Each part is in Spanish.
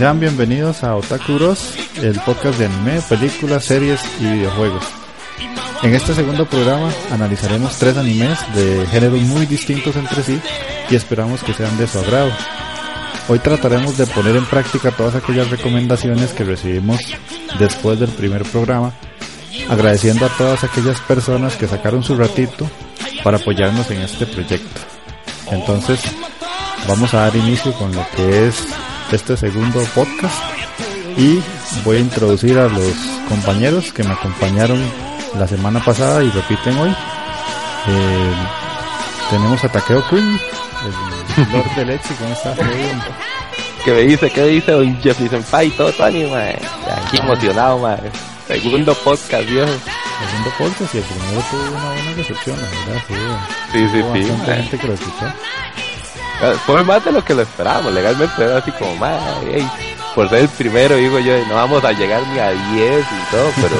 Sean bienvenidos a Otaku Bros, el podcast de anime, películas, series y videojuegos. En este segundo programa analizaremos tres animes de géneros muy distintos entre sí y esperamos que sean de su agrado. Hoy trataremos de poner en práctica todas aquellas recomendaciones que recibimos después del primer programa, agradeciendo a todas aquellas personas que sacaron su ratito para apoyarnos en este proyecto. Entonces, vamos a dar inicio con lo que es este segundo podcast y voy a introducir a los compañeros que me acompañaron la semana pasada y repiten hoy. Eh, tenemos a Takeo Queen, el Lord de Leche, ¿cómo estás? ¿Qué me dice? ¿Qué dice don Jeffrey Senpai? Todo Tony. Aquí emocionado, mae. Segundo podcast, viejo. Segundo podcast y el primero tuvo una buena recepción, la verdad. Sí, sí, sí. Bastante gente que lo escuchó. Fue más de lo que lo esperábamos, legalmente era así como, mae, hey, por ser el primero, digo yo, no vamos a llegar ni a 10 y todo, pero,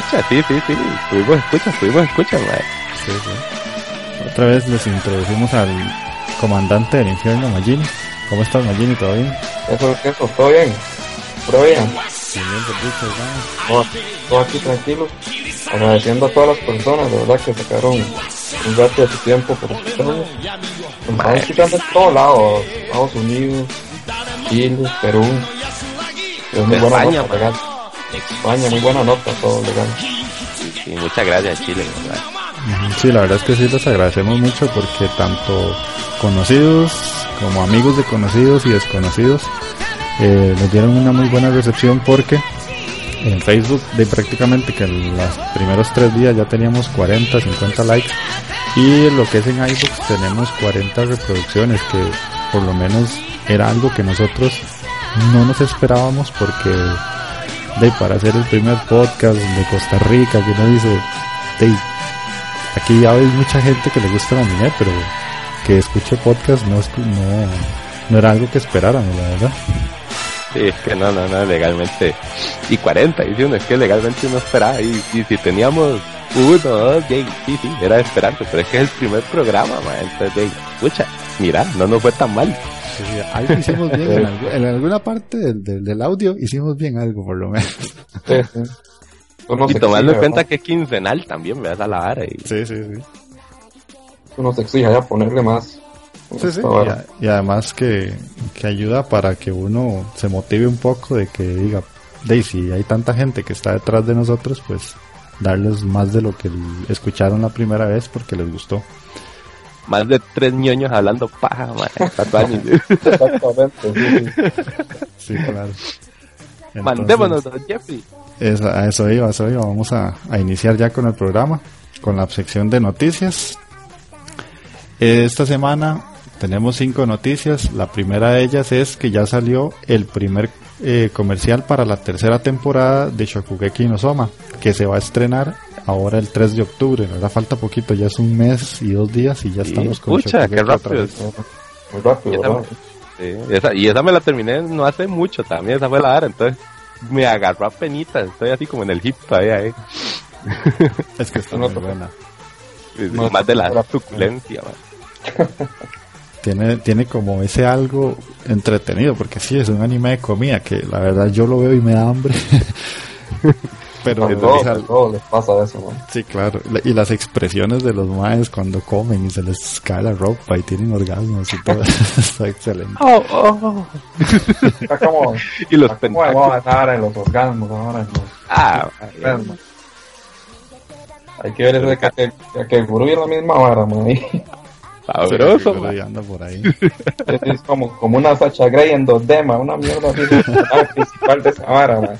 escucha, sí, sí, sí, tuvimos escucha, tuvimos escucha. Sí, sí. Otra vez les introducimos al comandante del infierno, Magini. ¿Cómo estás, Magini? ¿Todo bien? Eso, eso, todo bien. Todo bien. Bien, bien, todo aquí tranquilo. Agradeciendo a todas las personas, de verdad, que sacaron un rato de su tiempo por escucharnos. Nos están escuchando en todos lados. Estados Unidos, Chile, Perú. Es muy De buena España, nota, legal. España, muy buena nota, todo legal. Sí, muchas gracias, Chile, ¿verdad? Sí, la verdad es que sí les agradecemos mucho porque tanto conocidos como amigos de conocidos y desconocidos eh, nos dieron una muy buena recepción porque en Facebook de prácticamente que en los primeros tres días ya teníamos 40, 50 likes y lo que es en iBooks tenemos 40 reproducciones que por lo menos era algo que nosotros no nos esperábamos porque de para hacer el primer podcast de Costa Rica que uno dice de, aquí ya hay mucha gente que le gusta el anime, pero que escuche podcast no, no, no era algo que esperáramos, la verdad. Sí, es que no, no, no, legalmente. Y 40, dice uno, es que legalmente uno esperaba. Y, y si teníamos uno, dos, yay, sí, sí, era de esperarse, pero es que es el primer programa, man. Entonces, escucha, mira, no nos fue tan mal. Algo hicimos bien, en, algu- en alguna parte del, del, del audio hicimos bien algo, por lo menos. Sí, sí. Y tomando en cuenta ¿verdad? que es quincenal también, me das a la vara. Y, Sí, sí, sí. Eso nos exige ya ponerle más. Sí, sí. Y, a- y además que, que ayuda para que uno se motive un poco de que diga, si hay tanta gente que está detrás de nosotros, pues darles más de lo que escucharon la primera vez porque les gustó. más de tres ñoños hablando paja, man. Exactamente, sí, sí. Sí, claro. Entonces, Mandémonos, don Jeffrey. eso- a eso iba, a eso iba. Vamos a, a iniciar ya con el programa, con la sección de noticias. Esta semana tenemos cinco noticias. La primera de ellas es que ya salió el primer eh, comercial para la tercera temporada de Shokugeki no Soma, que se va a estrenar ahora el 3 de octubre. ¿verdad? Falta poquito, ya es un mes y dos días y ya Sí, estamos con escucha, qué Shokugeki otra rápido. vez. Muy rápido, Y esa, ¿verdad? sí, esa- y esa me la terminé no hace mucho también, esa fue la vara, entonces me agarró a penitas, estoy así como en el hip todavía, eh. Es que está No, muy no, buena. No, más de la no, suculencia, man. tiene, tiene como ese algo entretenido, porque sí, es un anime de comida que la verdad yo lo veo y me da hambre. Pero, A o todos, sea, a todos les pasa eso, man. sí, claro. La- Y las expresiones de los maes cuando comen y se les cae la ropa y tienen orgasmos y todo. Está excelente. Como, Y los está como de tentáculos. moda ahora en los orgasmos, ahora en los Ah, enfermos. Hay que ver eso de que, que, que el gurú es la misma vara, man. Sabroso, anda por ahí. Es, es como, como una Sacha Grey en 2D, man. Una mierda así. Principal de esa vara, man.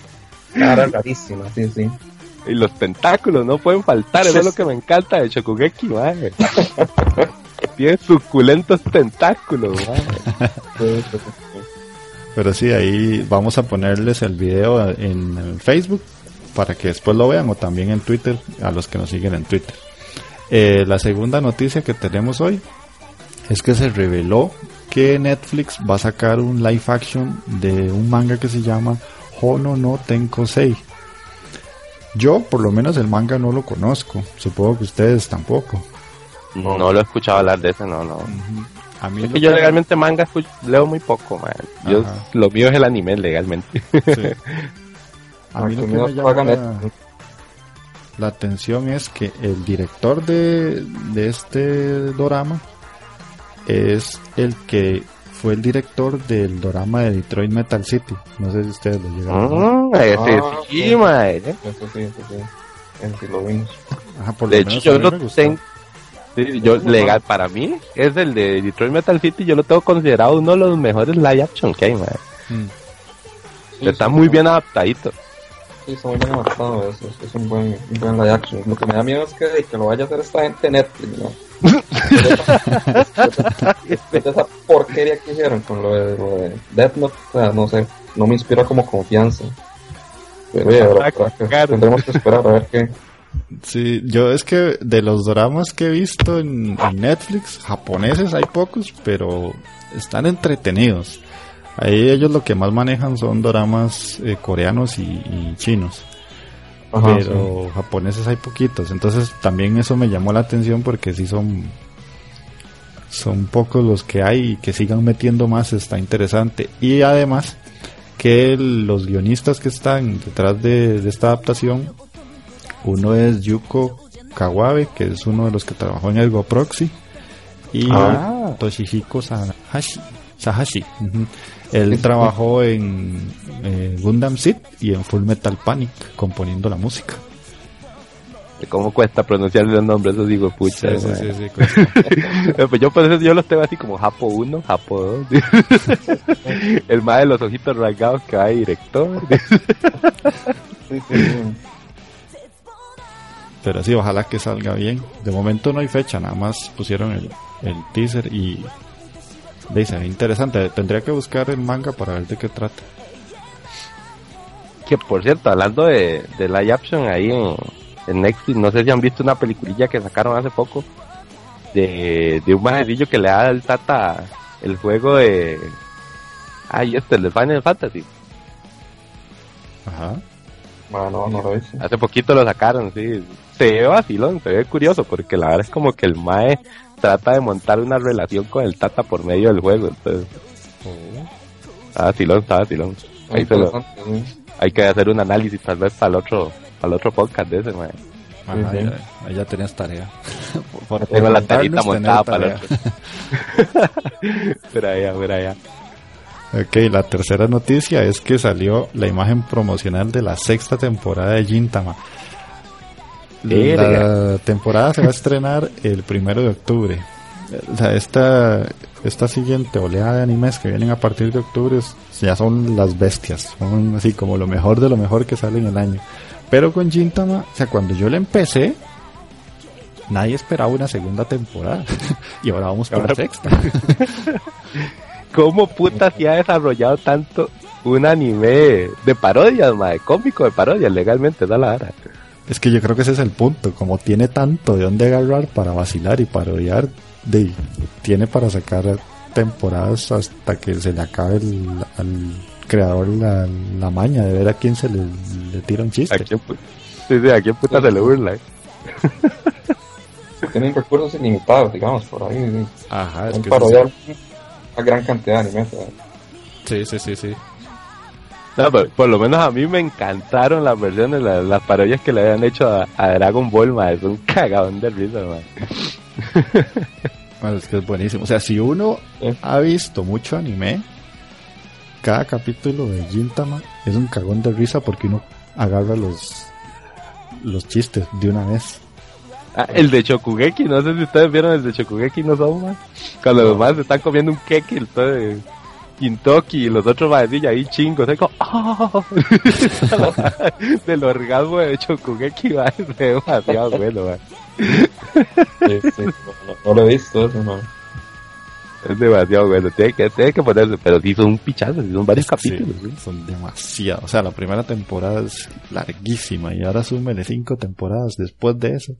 Vara rarísima, sí, sí. Y los tentáculos no pueden faltar, eso es lo que me encanta de Chokugeki, man. Tiene suculentos tentáculos, man. Pero sí, ahí vamos a ponerles el video en el Facebook para que después lo vean o también en Twitter a los que nos siguen en Twitter. Eh, la segunda noticia que tenemos hoy es que se reveló que Netflix va a sacar un live action de un manga que se llama Hono no Tenkosei. Yo, por lo menos, el manga no lo conozco. Supongo que ustedes tampoco. No, lo he escuchado hablar de ese, no, no. A mí Es que yo que- legalmente manga leo muy poco, man. Yo, lo mío es el anime legalmente. sí. A mí lo que no me llama la, atención es que el director de, de este dorama es el que fue el director del dorama de Detroit Metal City. No sé si ustedes lo llegaron a ver. Mm, ese Ah, sí. ¿eh? Eso sí, eso sí. Lo vimos. Ajá, por De lo hecho, yo lo tengo. sí, yo, legal, para mí, es el de Detroit Metal City. Yo lo tengo considerado uno de los mejores live action que hay, man. Mm. Sí, Está sí, muy bien adaptadito. Sí, está muy bien adaptado. Es, es, es un buen, un buen live action. Lo que me da miedo es que, que lo vaya a hacer esta gente Netflix, ¿no? Después de esa porquería que hicieron con lo de, lo de Death Note, o sea, no sé, no me inspira como confianza. Pero oye, ahora que tendremos que esperar a ver qué. Sí, yo es que de los dramas que he visto en, en Netflix, japoneses hay pocos, pero están entretenidos. Ahí ellos lo que más manejan son dramas eh, coreanos y, y chinos, Ajá, sí. pero japoneses hay poquitos. Entonces también eso me llamó la atención porque sí son son pocos los que hay y que sigan metiendo más está interesante. Y además que los guionistas que están detrás de, de esta adaptación uno es Yuko Kawabe, que es uno de los que trabajó en el GoProxy. Y Ah. Toshihiko Sahashi. Sahashi. Él trabajó en eh, Gundam Seed y en Full Metal Panic, componiendo la música. ¿Cómo cuesta pronunciar los nombres? Eso digo, pucha. Sí, sí, sí. Pues yo por eso yo los tengo así como Japo 1, Japo 2. El más de los ojitos rasgados que va de director. Sí, sí, sí. Pero sí, ojalá que salga bien. De momento no hay fecha, nada más pusieron el, el teaser y dice, interesante. Tendría que buscar el manga para ver de qué trata. Que por cierto, hablando de, de live action ahí en, en Netflix, no sé si han visto una peliculilla que sacaron hace poco de, de un majecillo que le da al Tata el juego de. Ay, este, el de Final Fantasy. Ajá. Ah, no, no lo hice. Hace poquito lo sacaron, sí. Se ve vacilón, se ve curioso, porque la verdad es como que el Mae trata de montar una relación con el Tata por medio del juego. Entonces, Ahí se lo, interesante, sí. hay que hacer un análisis tal vez para el otro, para el otro podcast de ese, Mae. Ajá, Sí, sí. ya, ahí ya tenías tarea. por, por Tengo la tarita montada para el otro. Espera allá, espera allá. Ok, la tercera noticia es que salió la imagen promocional de la sexta temporada de Gintama. La temporada se va a estrenar el primero de octubre. O sea, esta, esta siguiente oleada de animes que vienen a partir de octubre ya son las bestias. Son así como lo mejor de lo mejor que sale en el año. Pero con Gintama, o sea, cuando yo la empecé, nadie esperaba una segunda temporada. y ahora vamos por la sexta. ¿Cómo puta se ha desarrollado tanto un anime de parodias, mae? Cómico de parodias, legalmente, da la hora. Es que yo creo que ese es el punto. Como tiene tanto de dónde agarrar para vacilar y parodiar, de, tiene para sacar temporadas hasta que se le acabe el, al creador la, la maña de ver a quién se le, le tira un ¿A chiste. quién, pu- sí, sí, ¿a quién puta se le burla? eh? Tienen recursos ilimitados, digamos, por ahí. sí. Ajá, es Pueden que parodiar una gran cantidad de animes. ¿verdad? sí, sí, sí, sí. No, pero por lo menos a mí me encantaron las versiones, las, las parodias que le habían hecho a, a Dragon Ball. Es un cagadón de risa, es que es buenísimo. O sea, si uno ha visto mucho anime, cada capítulo de Gintama es un cagón de risa porque uno agarra los los chistes de una vez. Ah, el de Chokugeki, no sé si ustedes vieron el de Chokugeki no son más. Cuando los más están comiendo un keki, el Kintoki y los otros maecillos ahí chingos, es como ¡ah! del orgasmo de Chokugeki, va, es demasiado bueno, va. Sí, sí, no, lo he visto eso, no. Es demasiado bueno, tiene que, tiene que ponerse, pero sí son un pichazo, sí son varios Sí, capítulos. ¿sí? son demasiado. O sea, la primera temporada es larguísima y ahora súmele cinco temporadas después de eso.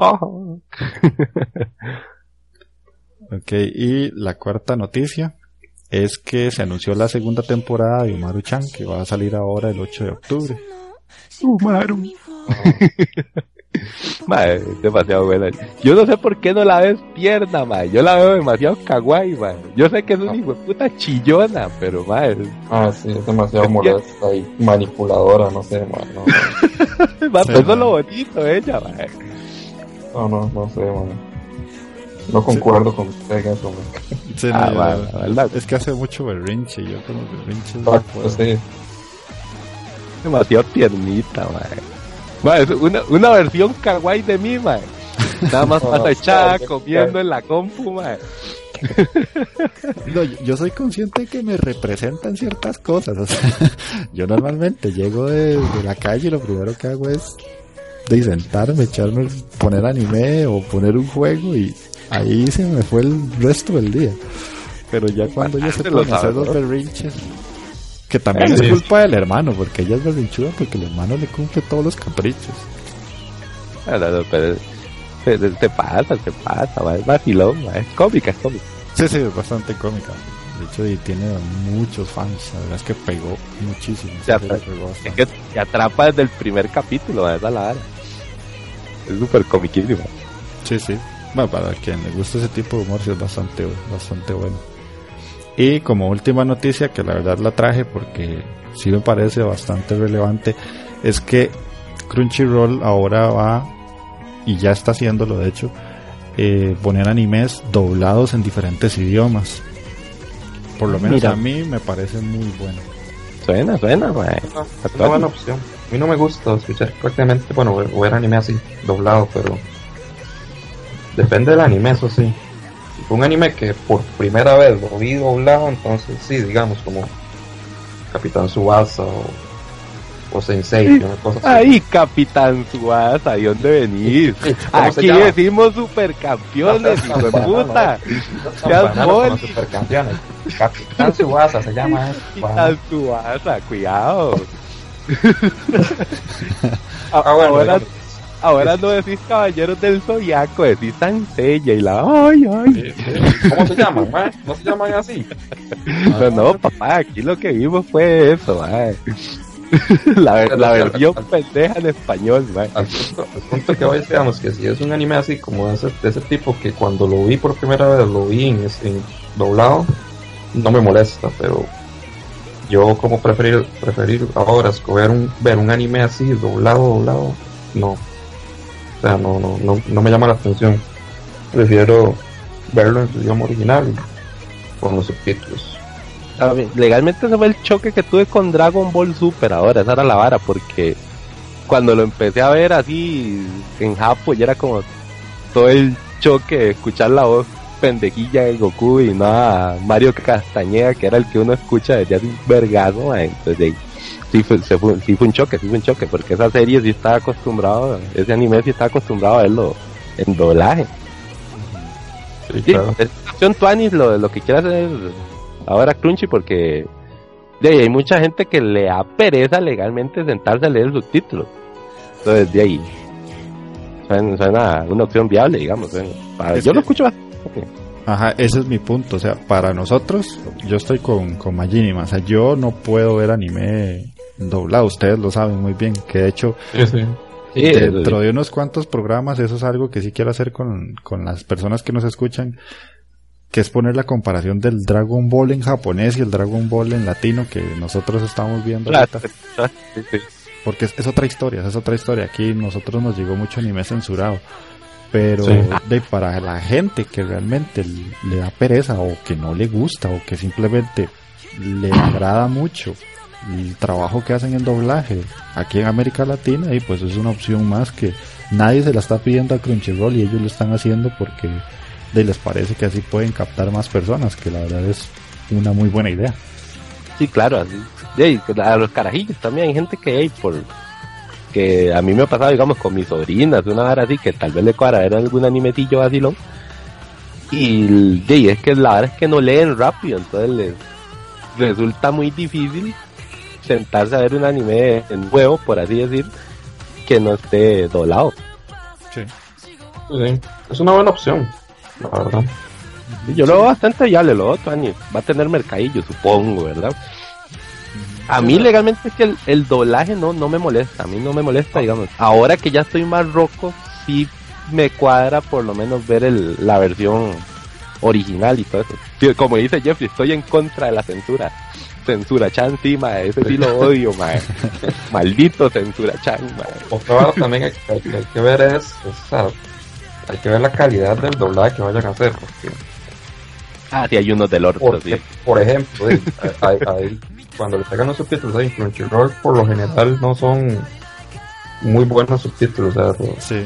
Ah. Ok, y la cuarta noticia es que se anunció la segunda temporada de Umaru-chan que va a salir ahora el 8 de octubre. Sumaru. Mae, es demasiado buena. Yo no sé por qué no la ves tierna, mae. Yo la veo demasiado kawaii, mae. Yo sé que es una hijo de puta chillona, pero mae. Ah, sí, es demasiado molesta y manipuladora, no sé, mae. No, pero eso es lo bonito de ella, mae. no, no, no sé, mae. No concuerdo con usted en eso, mae. Sí, Ah, no, mae, yo- la verdad. es que hace mucho berrinche. Yo con los berrinches no puedo. sí. demasiado tiernita, mae. Mae, es una, una versión kawaii de mí, mae. Nada más pasa echada comiendo en la compu, mae. No, yo, yo soy consciente de que me representan ciertas cosas. O sea, yo normalmente llego de, de la calle y lo primero que hago es de sentarme, echarme, poner anime o poner un juego y ahí se me fue el resto del día. Pero ya cuando ella se a hacer los berrinches, que también es culpa del hermano, porque ella es berrinchuda porque el hermano le cumple todos los caprichos. Ah, no, no, pero se pasa, se pasa. Es vacilón. Es cómica, es cómica. Sí, sí, es bastante cómica. De hecho, y tiene muchos fans. La verdad es que pegó muchísimo. Pegó Es que te atrapa desde el primer capítulo, es la vara. Es súper comiquísimo. Sí, sí. Bueno, para quien le gusta ese tipo de humor, sí es bastante, bastante bueno. Y como última noticia, que la verdad la traje porque sí me parece bastante relevante, es que Crunchyroll ahora va, y ya está haciéndolo de hecho, eh, poner animes doblados en diferentes idiomas. Por lo menos Mira. a mí me parece muy bueno. Suena, suena, mae. No, es una buena opción. A mí no me gusta escuchar prácticamente, bueno, ver, anime así, doblado, pero depende del anime, eso sí. Si fue un anime que por primera vez lo vi doblado, entonces sí, digamos, como Capitán Subasa o, o Sensei, una cosa así. Ahí, Capitán Suasa, ¿y dónde venís? Sí, ¿cómo se Aquí decimos supercampeones, hijo de puta. Seas supercampeones. Capitán Subasa se llama. Capitán Suasa, cuidado. Ah, bueno, ahora, ahora no decís caballeros del zodiaco, decís Sansella y la. ¡Ay, ay! ¿Cómo se llaman? ma? ¿No se llaman así? Pero no, papá, aquí lo que vimos fue eso. La, la versión pendeja en español, al punto, al punto que hoy digamos que si es un anime así como de ese, de ese tipo que cuando lo vi por primera vez lo vi en, en doblado no me molesta pero yo como preferir preferir ahora escoger un ver un anime así doblado doblado no. O sea no no no, no me llama la atención. Prefiero verlo en su idioma original con los subtítulos. Ver, legalmente ese fue el choque que tuve con Dragon Ball Super ahora, esa era la vara, porque cuando lo empecé a ver así en Japón ya era como todo el choque de escuchar la voz pendejilla de Goku y no a Mario Castañeda, que era el que uno escucha desde hace un vergazo, entonces sí fue, se fue- sí fue un choque, sí fue un choque, porque esa serie sí estaba acostumbrado, ese anime sí estaba acostumbrado a verlo en doblaje. sí, Sí, claro. es opción Tuanis lo, lo que quiera hacer ahora Crunchy porque de ahí hay mucha gente que le da pereza legalmente sentarse a leer el subtítulo. Entonces de ahí suena, suena una opción viable, digamos. para- Es yo lo escucho bastante. Ajá, ese es mi punto. O sea, para nosotros, yo estoy con, con Majinima. O sea, yo no puedo ver anime doblado. Ustedes lo saben muy bien. Que de hecho, Sí, sí. Sí, dentro de unos cuantos programas, eso es algo que sí quiero hacer con, con las personas que nos escuchan. Que es poner la comparación del Dragon Ball en japonés y el Dragon Ball en latino que nosotros estamos viendo Claro. Porque es, es otra historia, es otra historia. Aquí nosotros nos llegó mucho anime censurado. Pero Sí. de para la gente que realmente le da pereza o que no le gusta o que simplemente le agrada mucho el trabajo que hacen en doblaje aquí en América Latina y pues es una opción más que nadie se la está pidiendo a Crunchyroll y ellos lo están haciendo porque de, les parece que así pueden captar más personas, que la verdad es una muy buena idea. Sí, claro, así. A los carajillos también hay gente que hay por que a mí me ha pasado, digamos, con mis sobrinas, una vara así, que tal vez le cuadra ver algún animecillo vacilón. Y ahí, es que la verdad es que no leen rápido, entonces les resulta muy difícil sentarse a ver un anime en huevo, por así decir, que no esté doblado. Sí. Sí, es una buena opción la verdad Y Yo lo veo bastante viable, lo otro, Ani, va a tener mercadillo, supongo, ¿verdad? A mí legalmente es que el, el, doblaje no, no me molesta, a mí no me molesta, digamos. Ahora que ya estoy más roco, sí me cuadra por lo menos ver el, la versión original y todo eso. Como dice Jeffrey, estoy en contra de la censura. Censura Chan, sí, mae, ese sí lo odio, mae. Maldito Censura Chan, mae. Otra también hay, hay, hay, que ver es, o sea, hay que ver la calidad del doblaje que vayan a hacer, porque... Ah, sí, hay unos del orto, porque, sí. Por ejemplo, hay, hay, cuando le pegan los subtítulos ahí en Crunchyroll, por lo general no son muy buenos subtítulos, o sea, sí.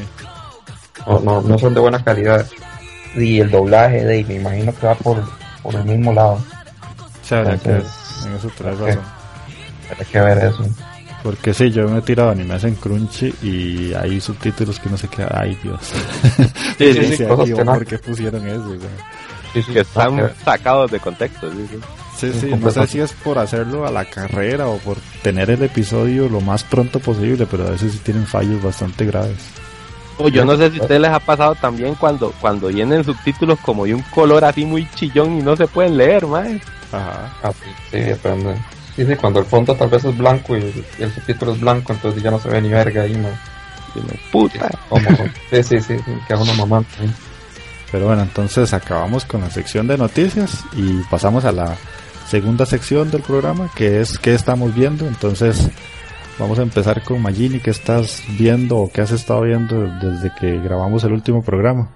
no, no, no son de buena calidad. Y el doblaje, de, me imagino que va por, por el mismo lado. O sea, Entonces, que en eso tenés razón. Hay que ver eso. Porque sí, yo me he tirado animes en Crunchy y hay subtítulos que no sé qué. Ay, Dios. Sí, sí, sí, cosas que no. ¿Por qué pusieron eso? O sea, sí, sí, que están sacados de contexto. Sí, sí. Sí, sí, no sé si es por hacerlo a la carrera o por tener el episodio lo más pronto posible, pero a veces sí tienen fallos bastante graves. O yo no sé si a ustedes les ha pasado también cuando cuando vienen subtítulos como de un color así muy chillón y no se pueden leer, más. Ajá. Ah, sí, sí, depende. Sí, sí, cuando el fondo tal vez es blanco y, y, el subtítulo es blanco, entonces ya no se ve ni verga ahí, man. Puta. Sí, sí, sí, sí, que es una mamá. Pero bueno, entonces acabamos con la sección de noticias y pasamos a la segunda sección del programa, que es qué estamos viendo. Entonces, vamos a empezar con Magini, ¿qué estás viendo o qué has estado viendo desde que grabamos el último programa?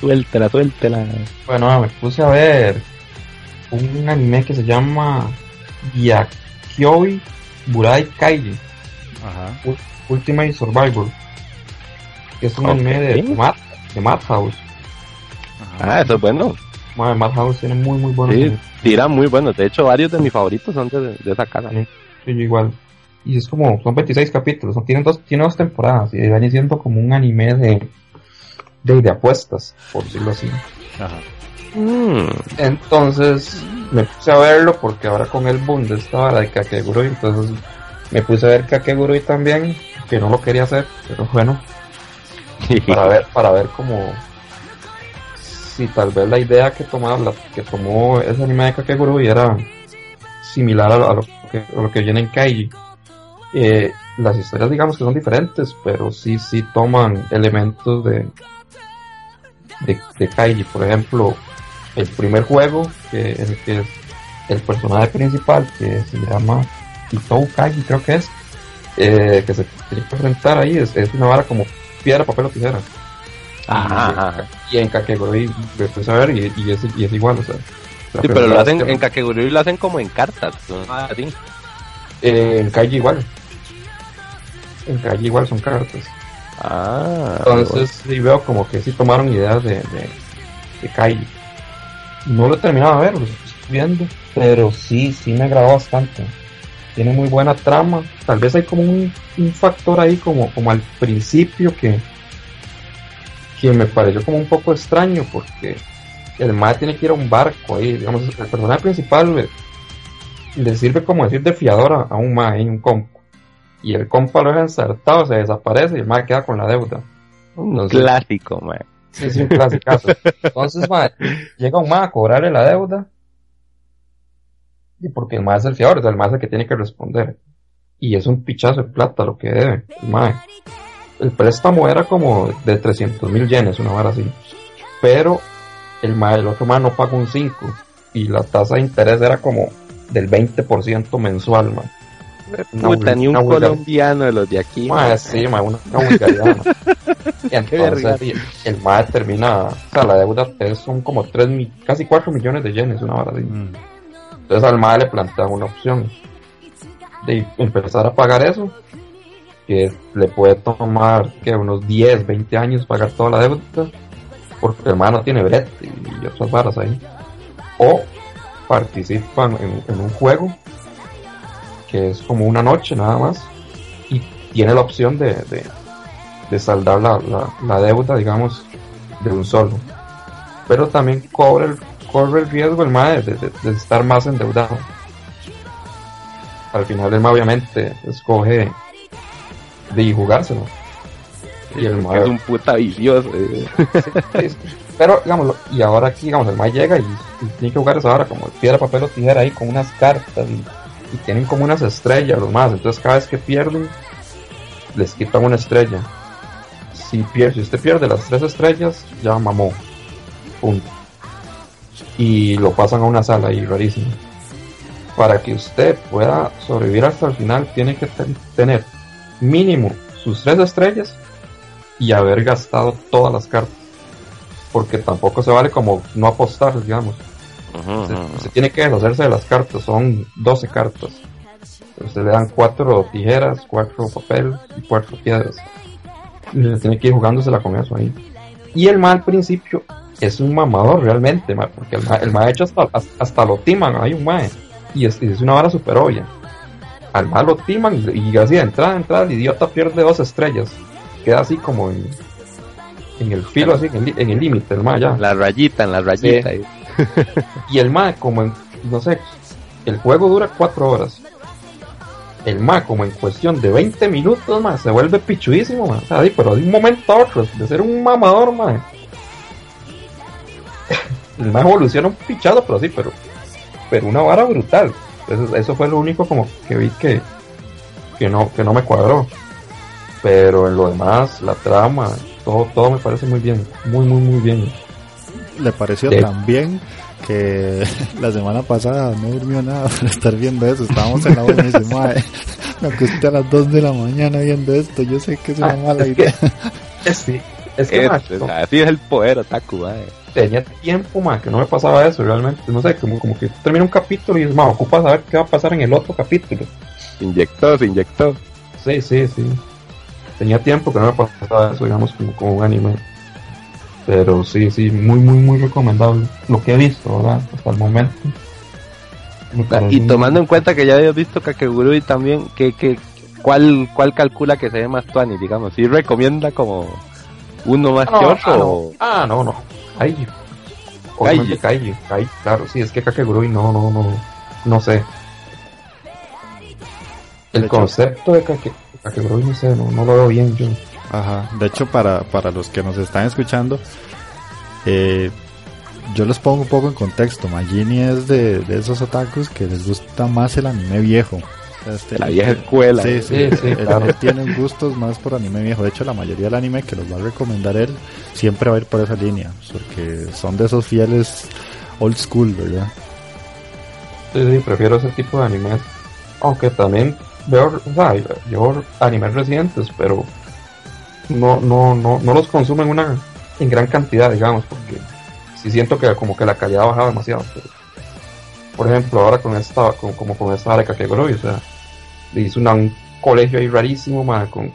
Suéltela, suéltela. Bueno, me puse a ver un anime que se llama Yakyoi Burai Kaiji. Ajá. Ultimate Survivor. Que es un okay. anime de, de, Mad, de Madhouse. Ajá. Ah, eso es bueno. Madre, Madhouse tiene muy, muy buenos. Sí, tira muy buenos. De hecho, varios de mis favoritos son de, de esa casa. Sí, sí, igual. Y es como, son 26 capítulos, son, tienen dos, tiene dos temporadas y van siendo como un anime de, de, de apuestas, por decirlo así. Ajá. Mm. Entonces me puse a verlo porque ahora con el boom de esta vara de Kakegurui, entonces me puse a ver Kakegurui también, que no lo quería hacer, pero bueno, para ver, para ver cómo si tal vez la idea que tomaba, que tomó ese anime de Kakegurui era similar a, lo, que, a viene en Kaiji. Eh, las historias digamos que son diferentes, pero sí, sí toman elementos de, de, de Kaiji, por ejemplo, el primer juego, que es el que el personaje principal, que se llama Itou Kaiji, creo que es, eh, que se tiene que enfrentar ahí, es, es, una vara como piedra, papel o tijera. Ajá, y, y, en Kakegurui, después a ver, y, y, es, y es igual, o sea. Sí, pero lo hacen, en Kakegurui lo hacen como en cartas, ¿no? Eh, en Kaiji igual. En Kaiji igual son cartas. Ah. Entonces bueno. sí veo como que sí tomaron ideas de, de, de Kaiji no lo he terminado de ver, lo estoy viendo, pero sí, sí me agradó bastante. Tiene muy buena trama. Tal vez hay como un, un factor ahí como, como al principio que, que me pareció como un poco extraño porque el mae tiene que ir a un barco ahí, digamos, el personaje principal le, le sirve como decir de fiador a, a un mae, un compa. Y el compa lo deja ensartado, se desaparece y el mae queda con la deuda. Un clásico, mae. Sí, sí, un clásico. Entonces, ma, llega un ma a cobrarle la deuda. Y porque el ma es el fiador, es el ma es el que tiene que responder. Y es un pichazo de plata lo que debe. El, ma. El préstamo era como de 300 mil yenes, una vara así. Pero el, ma, el otro ma no pagó un 5. Y la tasa de interés era como del 20% mensual, ma. Puta, ni un colombiano de los de aquí. Ma, sí, ma, una, una vulgaridad, ma. Y entonces el MAE termina, o sea, la deuda son como 3, casi 4 millones de yenes, una hora así. Mm. Entonces al MAE le plantea una opción de empezar a pagar eso, le puede tomar que unos 10, 20 años pagar toda la deuda, porque el MAE no tiene brete y otras varas ahí. O participan en, un juego que es como una noche nada más y tiene la opción de, de, de saldar la, la, la, deuda, digamos, de un solo. Pero también corre el, corre el riesgo el MAE de, de, de, estar más endeudado. Al final el MAE obviamente escoge de jugárselo. Y el. Es un puta vicioso. Eh. Sí, sí, pero, digamos, y ahora aquí, digamos, el MAE llega y, y, tiene que jugar esa hora como piedra, papel o tijera ahí con unas cartas y y tienen como unas estrellas los más. Entonces cada vez que pierden, les quitan una estrella. Si, pierde, si usted pierde las tres estrellas, ya mamó. Punto. Y lo pasan a una sala ahí, rarísimo. Para que usted pueda sobrevivir hasta el final, tiene que tener mínimo sus tres estrellas y haber gastado todas las cartas. Porque tampoco se vale como no apostar, digamos. se, tiene que deshacerse de las cartas, son 12 cartas. Usted le dan cuatro tijeras, cuatro papel y cuatro piedras. Y tiene que ir jugándosela con eso ahí. Y el mal al principio es un mamador realmente, porque el mal, hecho hasta, hasta, lo timan, hay un mae. Y es, es una vara super obvia. Al mal lo timan y, así de entrada, entrada, el idiota pierde dos estrellas. Queda así como en, en el filo, así, en el límite, el mae ya. La rayita, en la rayita. y el mae, como en, no sé, el juego dura cuatro horas el ma como en cuestión de 20 minutos más se vuelve pichudísimo o sea, pero de un momento a otro de ser un mamador más el ma evoluciona un pichado pero sí pero pero una vara brutal eso, eso fue lo único como que vi que que no que no me cuadró pero en lo demás la trama todo todo me parece muy bien muy muy muy bien le pareció tan bien que la semana pasada no durmió nada para estar viendo eso. Estábamos en la buena y dice, me acosté a las 2 de la mañana viendo esto. Yo sé que es una ah, mala idea. Que, sí, es que así es el poder, Otaku, Tenía tiempo, más que no me pasaba eso realmente. No sé, como, como que termina un capítulo y es más, ocupa saber qué va a pasar en el otro capítulo. Inyectó, se inyectó. Sí, sí, sí. Tenía tiempo que no me pasaba eso, digamos, como, como un anime. Pero sí, sí, muy, muy, muy recomendable. Lo que he visto, ¿verdad? Hasta el momento. Y tomando en cuenta que ya habías visto Kakegurui también, que, que, ¿cuál, ¿cuál calcula que se ve más tuani, digamos? ¿Sí recomienda como uno más que otro? Ah, no, no. Kaiji. Kaiji. Kaiji. Claro, sí, es que Kakegurui no, no, no, no sé. El concepto de Kakegurui no sé, no, no lo veo bien yo. Ajá, de hecho para, para los que nos están escuchando, eh, yo les pongo un poco en contexto. Magini es de, esos otakus que les gusta más el anime viejo. Este, la vieja escuela. Sí, sí, sí, tiene gustos más por anime viejo. De hecho, la mayoría del anime que los va a recomendar él siempre va a ir por esa línea, porque son de esos fieles old school, ¿verdad? Sí, sí, prefiero ese tipo de animes. Aunque también veo, o sea, yo animes recientes, pero no, no, no, no los consumo en una en gran cantidad, digamos, porque si siento que como que la calidad ha bajado demasiado. Por ejemplo, ahora con esta, con, como con esta de o sea, hizo un colegio ahí rarísimo, con,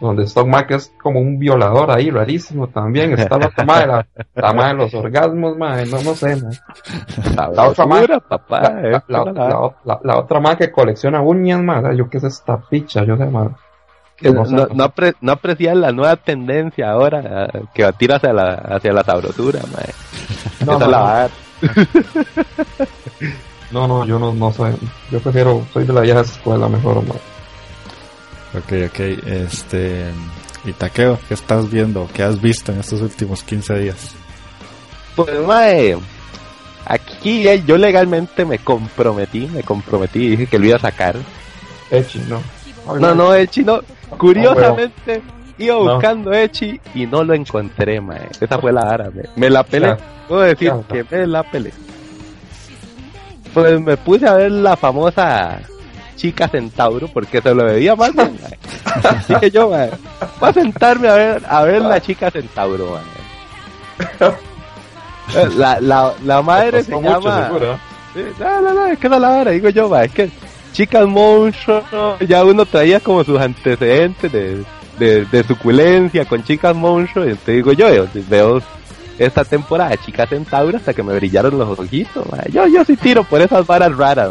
donde está un que es como un violador ahí, rarísimo también. Está la toma de la, la de los orgasmos, no, no sé, La, otra madre, la, otra madre que colecciona uñas, más yo qué es esta picha, yo sé, más no, no, apre, no apreciar la nueva tendencia ahora eh, que va a tirar hacia la, hacia la sabrosura, No, no, la no, no, yo no, no soy. Yo prefiero, soy de la vieja escuela mejor, mae. Ok, ok, este. Y Taqueo, ¿qué estás viendo? ¿Qué has visto en estos últimos 15 días? Pues, mae, aquí yo legalmente me comprometí, me comprometí y dije que lo iba a sacar. Echi, no. No, no, Echi no. Curiosamente, iba buscando Echi y no lo encontré, mae. Esa fue la árabe. Me la pelé. Puedo decir que me la pelé. Pues me puse a ver la famosa chica centauro porque se lo veía más bien, Así que yo, mae, voy a sentarme a ver, a ver la chica centauro, mae. La, la, la madre se llama. no, no, no, es que no la hora, digo yo, mae, es que chicas monstruo, ya uno traía como sus antecedentes de, de, suculencia con chicas monstruo, y te digo yo, veo esta temporada de chicas centauro hasta que me brillaron los ojitos, yo, yo sí tiro por esas varas raras,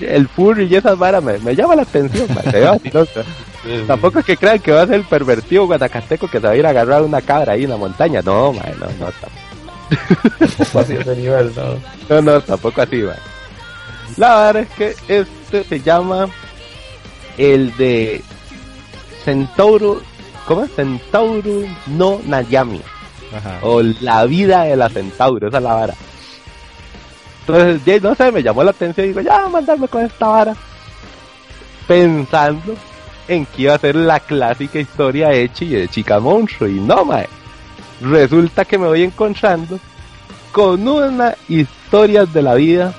El furry y esas varas me, me llama la atención, Tampoco es que crean que va a ser el pervertido guanacasteco que se va a ir a agarrar una cabra ahí en la montaña. No, no, no. Tampoco así ese nivel, no. No, no, tampoco así, man. La verdad es que este se llama el de Centauro, ¿cómo es? Centauro no Nayami. O la vida de la Centauro, esa es la vara. Entonces, no sé, me llamó la atención y digo, ya, mandarme con esta vara. Pensando en que iba a ser la clásica historia hecha y de chica monstruo. Y no, mae. Resulta que me voy encontrando con una historia de la vida,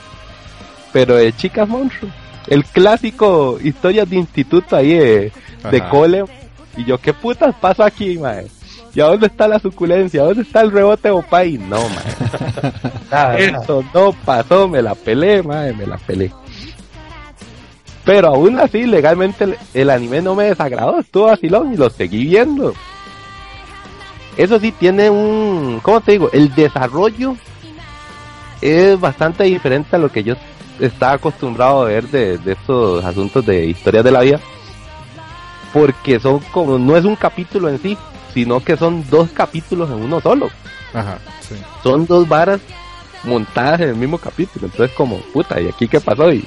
pero de chicas monstruo. El clásico historias de instituto ahí de, cole. Y yo, ¿qué putas pasa aquí, mae? ¿Y a dónde está la suculencia? ¿A dónde está el rebote Opay? No. Nada, nada. Eso no pasó, me la pelé, madre, me la pelé. Pero aún así, legalmente el, el anime no me desagradó, estuvo vacilón y lo seguí viendo. Eso sí tiene un, ¿cómo te digo? El desarrollo es bastante diferente a lo que yo estaba acostumbrado a ver de, de estos asuntos de historias de la vida. Porque son como, no es un capítulo en sí, sino que son dos capítulos en uno solo Ajá, sí. son dos varas montadas en el mismo capítulo. Entonces, como, puta, ¿y aquí qué pasó? Y,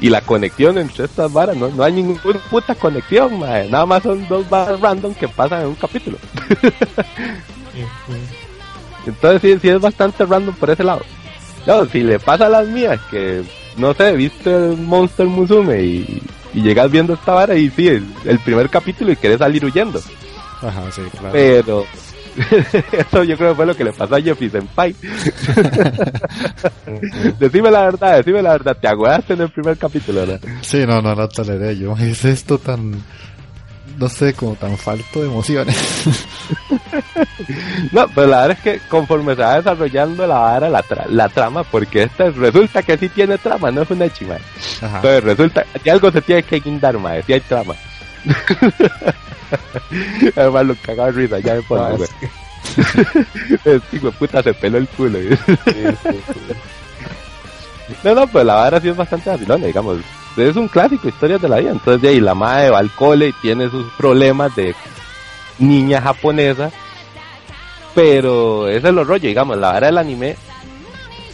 y la conexión entre estas varas, no, no hay ninguna puta conexión, mae. Nada más son dos varas random que pasan en un capítulo. Entonces, sí, sí es bastante random por ese lado. No, si le pasa a las mías, que no sé, viste el Monster Musume y, y llegas viendo esta vara y sí, el, el primer capítulo y querés salir huyendo. Ajá, sí, claro. Pero eso yo creo que fue lo que le pasó a Jeffy Senpai. decime la verdad, decime la verdad, te aguardaste en el primer capítulo, ¿no? Sí, no, no la toleré yo. Es esto tan, no sé, como tan falto de emociones. No, pero la verdad es que conforme se va desarrollando la vara, la, tra- la trama, porque esta resulta que sí tiene trama, no es una chima. Entonces resulta que algo se tiene que guindar, mae, si hay trama. Además lo cagaba de risa, ya me Ah, pongo, güey. es que- Sí, güey, puta, se peló el culo. sí, sí, sí. No, no, pues la vara sí es bastante vacilona, digamos. Es un clásico, historias de la vida. Entonces, de ahí la madre va al cole y tiene sus problemas de niña japonesa. Pero ese es lo rollo, digamos, la vara del anime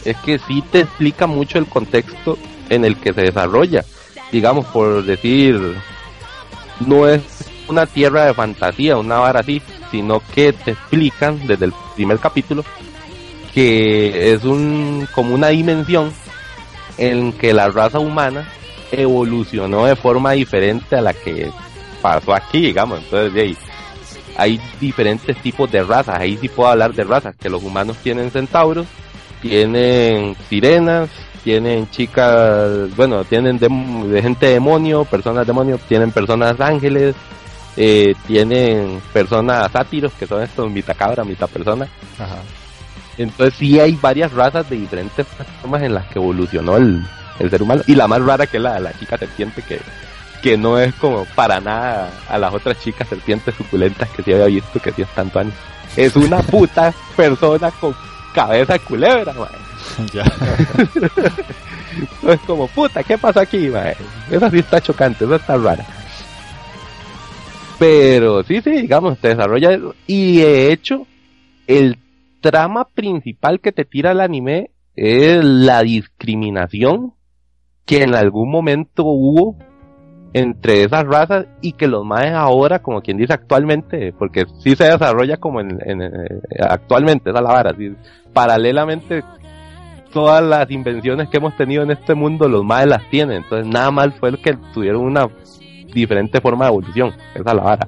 es que sí te explica mucho el contexto en el que se desarrolla. Digamos, por decir, no es una tierra de fantasía, una vara así, sino que te explican desde el primer capítulo que es un como una dimensión en que la raza humana evolucionó de forma diferente a la que pasó aquí, digamos. Entonces, de ahí, hay diferentes tipos de razas. Ahí sí puedo hablar de razas, que los humanos tienen centauros, tienen sirenas, tienen chicas, bueno, tienen dem- de gente demonio, personas demonio, tienen personas ángeles, eh, tienen personas sátiros, que son estos mitad cabra, mitad persona. Ajá. Entonces sí hay varias razas de diferentes formas en las que evolucionó el, el ser humano. Y la más rara que es la, la chica serpiente que, que no es como para nada a las otras chicas serpientes suculentas que sí había visto que sí están años. Es una puta persona con cabeza de culebra, man. ya. Es como, puta, ¿qué pasa aquí, man? Esa sí está chocante, esa está rara. Pero sí, sí, digamos, te desarrolla. Y de hecho, el trama principal que te tira el anime es la discriminación que en algún momento hubo entre esas razas y que los maes ahora, como quien dice actualmente, porque sí se desarrolla como en, eh, actualmente, esa es la vara, paralelamente todas las invenciones que hemos tenido en este mundo, los maes las tienen, entonces nada mal fue el que tuvieron una diferente forma de evolución, esa es la vara.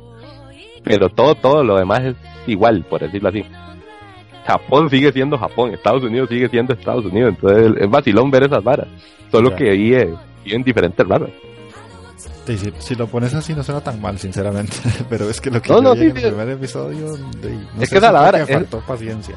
Pero todo, todo lo demás es igual, por decirlo así. Japón sigue siendo Japón, Estados Unidos sigue siendo Estados Unidos, entonces es vacilón ver esas varas, solo Ya. que ahí eh, tienen diferentes. Sí, sí, si lo pones así no suena tan mal, sinceramente. Pero es que lo que No, yo no, sí, en el sí. primer episodio, de- no Es sé que esa la vara, que es- faltó paciencia.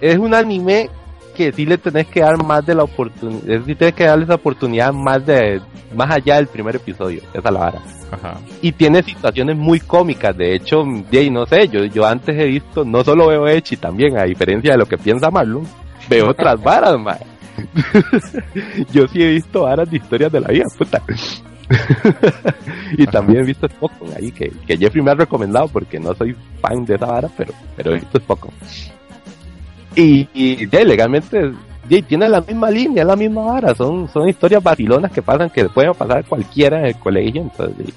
es un anime que sí le tenés que dar más de la oportunidad, sí tienes que darle esa oportunidad más de, más allá del primer episodio, esa es la vara. Ajá. Y tiene situaciones muy cómicas, de hecho, ahí no sé, yo, yo antes he visto, no solo veo Echi también, a diferencia de lo que piensa Marlon, veo otras varas, yo sí he visto varas de historias de la vida, puta. y Ajá. también he visto Spockon ahí, que, que Jeffrey me ha recomendado porque no soy fan de esa vara, pero, pero he visto Spockon. Y, y de, legalmente, de, tiene la misma línea, la misma vara, son, son historias vacilonas que pasan, que pueden pasar cualquiera en el colegio, entonces,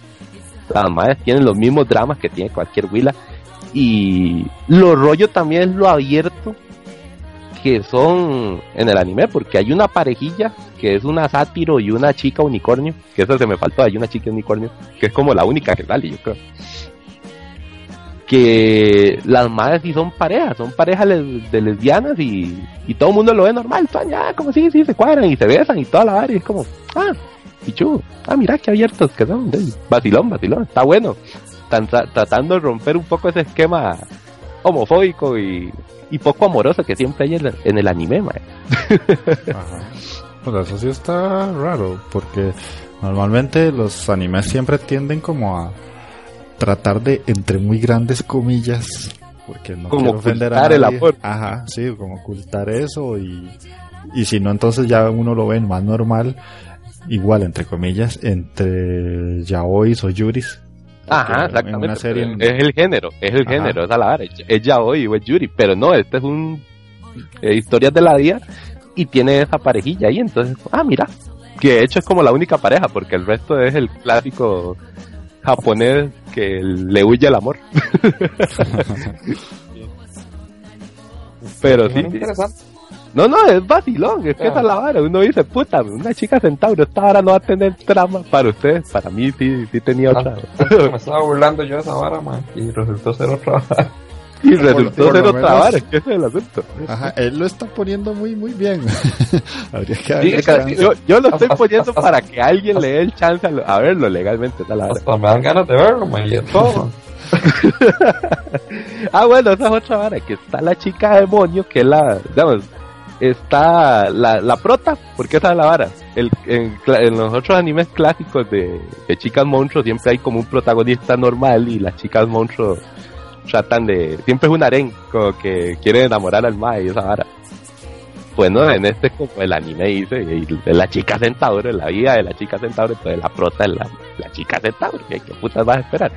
las madres tienen los mismos dramas que tiene cualquier huila. Y lo rollo también es lo abierto que son en el anime, porque hay una parejilla que es una sátiro y una chica unicornio, que eso se me faltó, hay una chica unicornio, que es como la única que sale, yo creo. Que las madres sí son parejas, son parejas de lesbianas y, todo el mundo lo ve normal, están ya como sí, sí, se cuadran y se besan y toda la área, es como, ah, pichu, ah, mira qué abiertos que son, vacilón, vacilón, está bueno. Están tratando de romper un poco ese esquema homofóbico y, poco amoroso que siempre hay en, el anime, man. Pues eso sí está raro, porque normalmente los animes siempre tienden como a tratar de, entre muy grandes comillas, porque no como quiero ofender a el amor. Ajá, sí, como ocultar eso y, y si no, entonces ya uno lo ve más normal, igual, entre comillas, entre yaois o yuris, Ajá, exactamente. Es el género, es el género, es a la Es yaoi o es yuri, pero no, este es un eh, historias de la día y tiene esa parejilla ahí, entonces, ah, mira, que de hecho es como la única pareja, porque el resto es el clásico japonés que le huye el amor. pero sí. No, no, es vacilón, es que esa es la vara. Uno dice, puta, una chica centauro, esta vara no va a tener trama para ustedes. Para mí sí, sí tenía otra. me estaba burlando yo de esa vara, man, y resultó ser otra vara. Y resultó ser otra vara, que ese es el asunto. Ajá, él lo está poniendo muy, muy bien. Habría que sí, yo, yo, lo estoy poniendo para que alguien le dé el chance a, verlo legalmente. Tal hasta me dan ganas de verlo, y todo. ah, bueno, esa es otra vara, que está la chica demonio, que es la, digamos, está la, la prota, porque esa es la vara. El, en, los otros animes clásicos de, chicas monstruos siempre hay como un protagonista normal y las chicas monstruos tratan de... Siempre es un harén, como que quiere enamorar al mae y esa vara. Bueno, en este como el anime dice, y la chica centauro, la vida de la chica centauro, entonces la prota es la, la chica centauro, ¿qué, putas vas a esperar?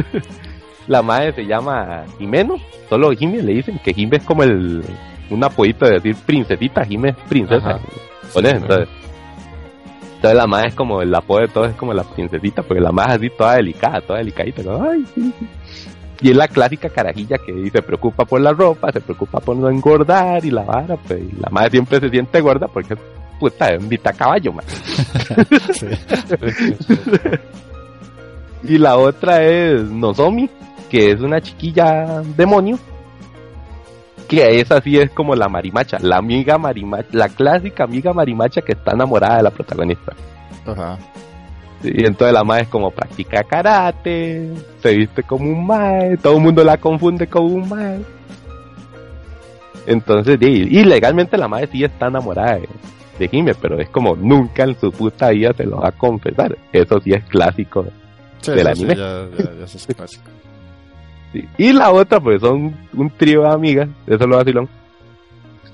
la madre se llama Jimeno, solo Jimmy le dicen que Jimmy es como el, un apodito de decir princesita, Jiménez princesa. entonces, entonces la madre es como el apodo de todos es como la princesita, porque la madre es así toda delicada, toda delicadita, Ay, Y es la clásica carajilla que se preocupa por la ropa, se preocupa por no engordar y la vara, pues la madre siempre se siente gorda porque puta, invita a caballo, man. y la otra es Nozomi, que es una chiquilla demonio que esa sí es como la marimacha, la amiga marimacha, la clásica amiga marimacha que está enamorada de la protagonista. Ajá. Y entonces la madre es como practica karate, se viste como un mae, todo el mundo la confunde con un mae. Entonces, y, legalmente la madre sí está enamorada de, de pero es como nunca en su puta vida se lo va a confesar. Eso sí es clásico del anime. ya, es clásico. Y la otra, pues son un trío de amigas, eso lo vacilón,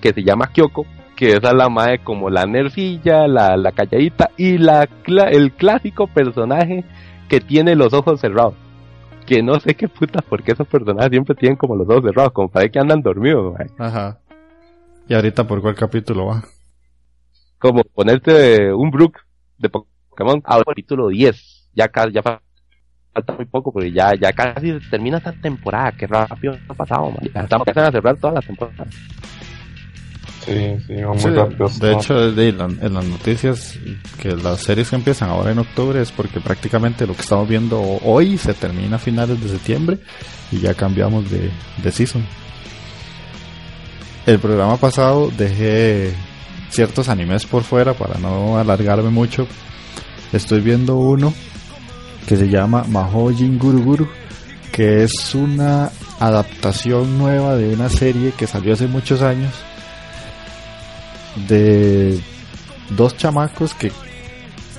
que se llama Kyoko, que esa es la madre como la nerfilla, la, la calladita y la el clásico personaje que tiene los ojos cerrados. Que no sé qué puta, porque esos personajes siempre tienen como los ojos cerrados, como para que andan dormidos. Ajá. ¿Y ahorita por cuál capítulo va? Como ponerte un Brook de Pokémon al capítulo 10. Ya, ya falta muy poco porque ya, ya casi termina esta temporada, que rápido ha pasado, man. Ya estamos empezando a cerrar toda la temporada. Sí, sí, muy rápido. De hecho, en las noticias que las series que empiezan ahora en octubre es porque prácticamente lo que estamos viendo hoy se termina a finales de septiembre y ya cambiamos de, de season. El programa pasado dejé ciertos animes por fuera para no alargarme mucho. Estoy viendo uno que se llama Mahojin Guruguru, que es una adaptación nueva de una serie que salió hace muchos años de dos chamacos que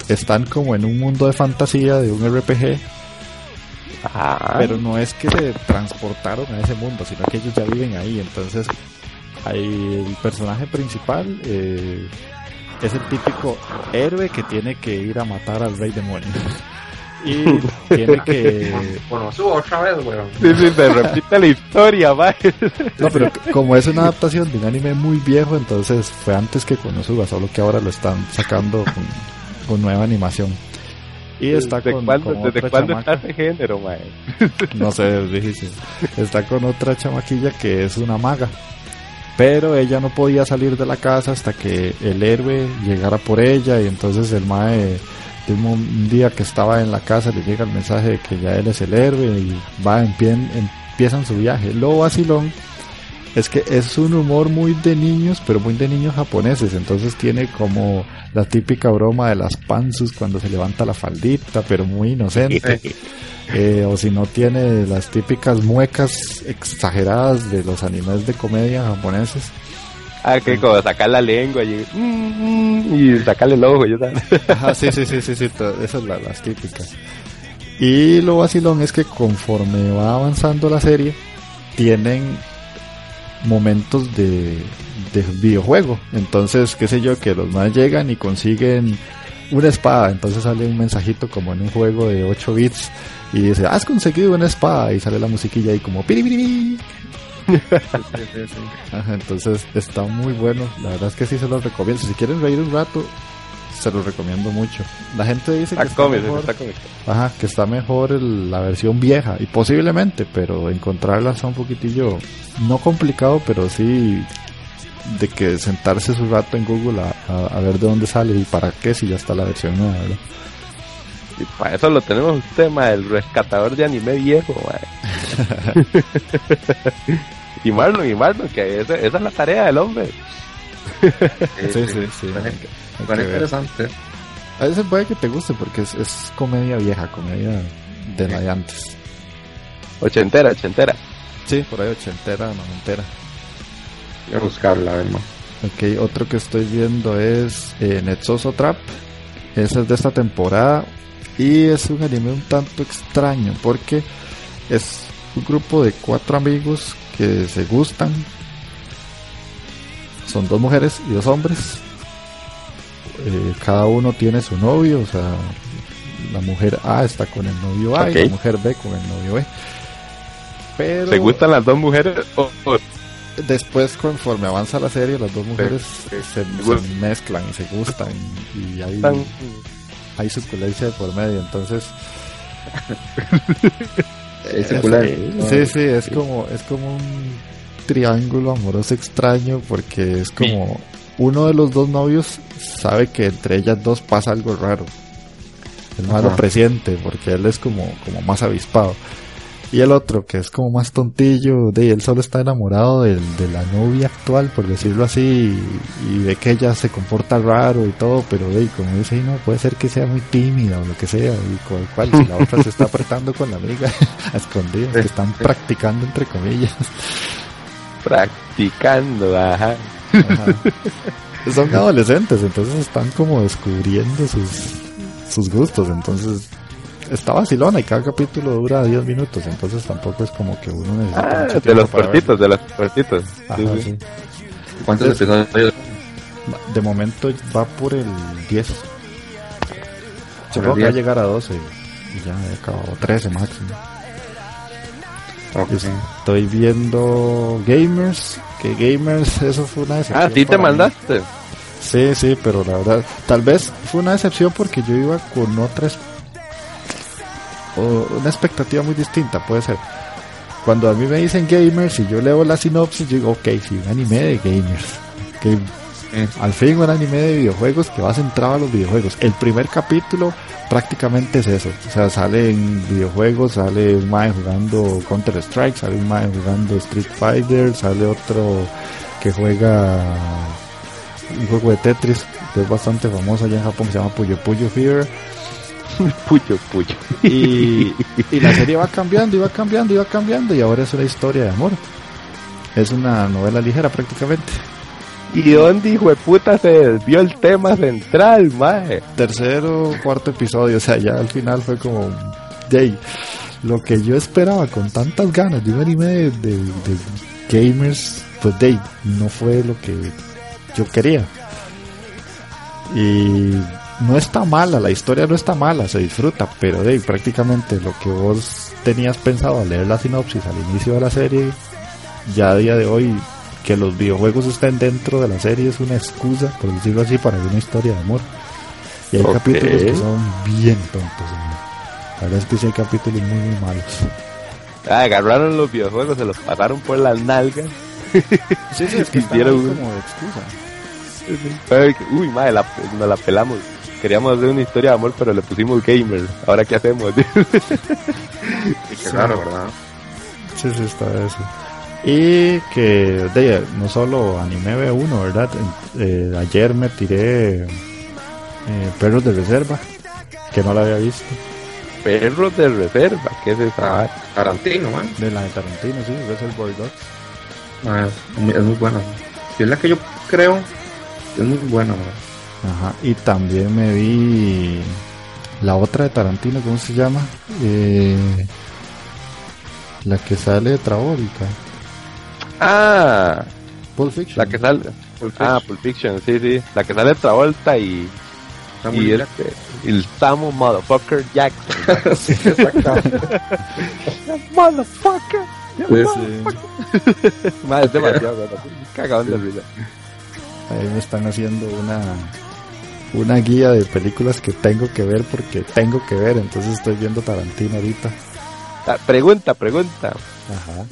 están como en un mundo de fantasía de un RPG. Pero no es que se transportaron a ese mundo, sino que ellos ya viven ahí. Entonces, el personaje principal eh, es el típico héroe que tiene que ir a matar al rey demonio. y tiene que. Bueno, subo otra vez, weón. Sí, sí, se repite la historia, va. No, pero como es una adaptación de un anime muy viejo, entonces fue antes que Konosuba, solo que ahora lo están sacando con, nueva animación. Y está ¿Desde con. Cuándo, ¿Desde cuándo está ese género, mae? No sé, es difícil. Está con otra chamaquilla que es una maga. pero ella no podía salir de la casa hasta que el héroe llegara por ella y entonces el mae un, un día que estaba en la casa le llega el mensaje de que ya él es el héroe y va empien- empiezan su viaje. Lo vacilón es que es un humor muy de niños, pero muy de niños japoneses. Entonces tiene como la típica broma de las panzus cuando se levanta la faldita, pero muy inocente. Eh, o si no tiene las típicas muecas exageradas de los animes de comedia japoneses. Ah, que como sacar la lengua y, mm, mm, y sacarle el ojo. Ajá, sí, sí, sí, sí, sí, esas son la- las típicas. Y lo vacilón es que conforme va avanzando la serie, tienen momentos de, de videojuego. Entonces, qué sé yo, que los más llegan y consiguen una espada. Entonces sale un mensajito como en un juego de 8 bits y dice, has conseguido una espada. Y sale la musiquilla ahí como piribiri. Ajá, entonces está muy bueno. La verdad es que sí se los recomiendo. Si quieren reír un rato, se los recomiendo mucho. La gente dice que Está cómico, mejor, está ajá, que está mejor el- la versión vieja y posiblemente, pero encontrarla está un poquitillo no complicado, pero sí de que sentarse su rato en Google a, a- a ver de dónde sale y para qué si ya está la versión nueva, ¿verdad? Y para eso lo tenemos usted, ma, el rescatador de anime viejo, ma. y Marlon, y Marlon, que esa, esa es la tarea del hombre. Sí, sí, sí. Interesante. A veces puede que te guste porque es, es comedia vieja, comedia de la de antes. Ochentera, ochentera. Sí, por ahí ochentera, noventera. Voy a buscarla, a ver. Ok, otro que estoy viendo es eh, Netsoso Trap. Ese es de esta temporada. Y es un anime un tanto extraño porque es un grupo de cuatro amigos que se gustan. Son dos mujeres y dos hombres. Eh, cada uno tiene su novio, o sea, la mujer A está con el novio A y la mujer B con el novio B. Pero ¿Se gustan las dos mujeres o, o- después conforme avanza la serie las dos mujeres se, se mezclan y se gustan y hay, hay suculencia de por medio entonces Es sí sí es como es como un triángulo amoroso extraño porque es como uno de los dos novios sabe que entre ellas dos pasa algo raro. El más lo Ajá. presiente porque él es como como más avispado y el otro, que es como más tontillo, de él solo está enamorado del, de la novia actual, por decirlo así, y, y ve que ella se comporta raro y todo, pero de, como dice, "Ay, no, puede ser que sea muy tímida o lo que sea, y el cual si la otra se está apretando con la amiga a escondidas, que están practicando entre comillas. practicando, ajá. Ajá. Son adolescentes, entonces están como descubriendo sus, sus gustos, entonces está vacilona y cada capítulo dura 10 minutos, entonces tampoco es como que uno necesita Ah, mucho de los cortitos, de los cortitos. De momento va por el 10. Supongo que va a 10. llegar a 12 y ya he acabado 13 máximo. Estoy viendo Gamers, que Gamers eso fue una decepción. Ah, sí te para mí. mandaste. Sí, sí, pero la verdad, tal vez fue una decepción porque yo iba con otras o una expectativa muy distinta, puede ser. Cuando a mí me dicen gamers y yo leo la sinopsis, yo digo, ok, sí, un anime de gamers. Que al fin un anime de videojuegos que va centrado a los videojuegos. El primer capítulo prácticamente es eso. O sea, sale en videojuegos, sale un mae jugando Counter Strike, sale un mae jugando Street Fighter, sale otro que juega un juego de Tetris que es bastante famoso allá en Japón que se llama Puyo Puyo Fever. Puyo, puyo. Y, y la serie va cambiando, va cambiando, va cambiando, y ahora es una historia de amor. Es una novela ligera prácticamente. ¿Y dónde, hijo de puta, se desvió el tema central, mae? tercero, cuarto episodio, o sea, ya al final fue como, de lo que yo esperaba con tantas ganas de un anime de, de- de gamers, pues de no fue lo que yo quería. Y no está mala, la historia no está mala, se disfruta, pero de prácticamente lo que vos tenías pensado al leer la sinopsis al inicio de la serie, ya a día de hoy que los videojuegos estén dentro de la serie es una excusa, por decirlo así, para una historia de amor. Y hay Ok. capítulos que son bien tontos. La verdad es que sí hay capítulos muy, muy malos. Ah, agarraron los videojuegos, se los pasaron por las nalgas Sí, sí, es que Hicieron como de excusa. Uy, madre, la, nos la pelamos. Queríamos hacer una historia de amor, pero le pusimos gamer. Ahora, ¿qué hacemos? Y qué raro, ¿verdad? Sí, sí, está eso. Y que de, no solo anime ve uno, ¿verdad? Eh, ayer me tiré eh, Perros de Reserva, que no la había visto. Perros de reserva, ¿qué es esa? Ah? Tarantino, man. De la de Tarantino, sí, Reservoir Dogs. Ah, es, muy- es muy buena. Si es la que yo creo, es muy buena, man. Ajá. Y también me vi la otra de Tarantino, ¿cómo se llama? Eh, la que sale de Travolta. Ah, Pulp Fiction. la que sale. Pulp Ah, Fiction. Pulp Fiction, sí, sí. La que sale Travolta y, Samuel y Jackson. este, el Samu Motherfucker Jackson. Sí, exactamente. Motherfucker. Sí, sí. Madre, es demasiado, cagado de risa. Ahí me están haciendo una una guía de películas que tengo que ver porque tengo que ver, entonces estoy viendo Tarantino ahorita. Ah, Pregunta, pregunta. Ajá.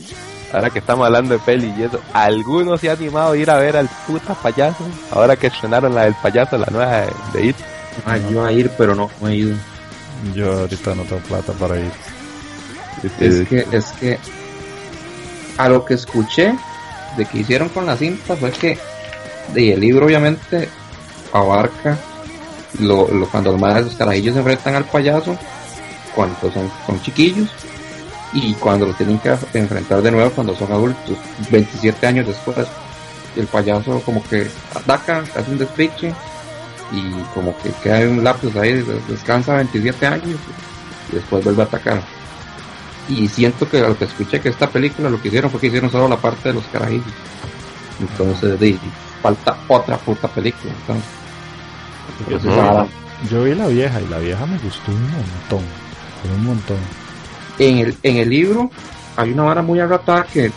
Ahora que estamos hablando de peli y eso, ¿alguno se ha animado a ir a ver al puta payaso? Ahora que estrenaron la del payaso, la nueva de, de It. Ah, yo iba a ir, pero no, no he ido. Yo ahorita no tengo plata para ir. Es que, es que, a lo que escuché de que hicieron con la cinta fue que de el libro obviamente abarca lo, lo- cuando los los carajillos se enfrentan al payaso, cuando son, son chiquillos, y cuando los tienen que enfrentar de nuevo cuando son adultos, 27 años después. El payaso como que ataca, hace un despiche, y como que queda un lapsus ahí, des- descansa 27 años, y después vuelve a atacar. Y siento que lo que escuché que esta película lo que hicieron fue que hicieron solo la parte de los carajillos. Entonces, falta otra puta película. Entonces, Yo vi la vieja y la vieja me gustó un montón. Un montón. en el, en el libro hay una vara muy arratada que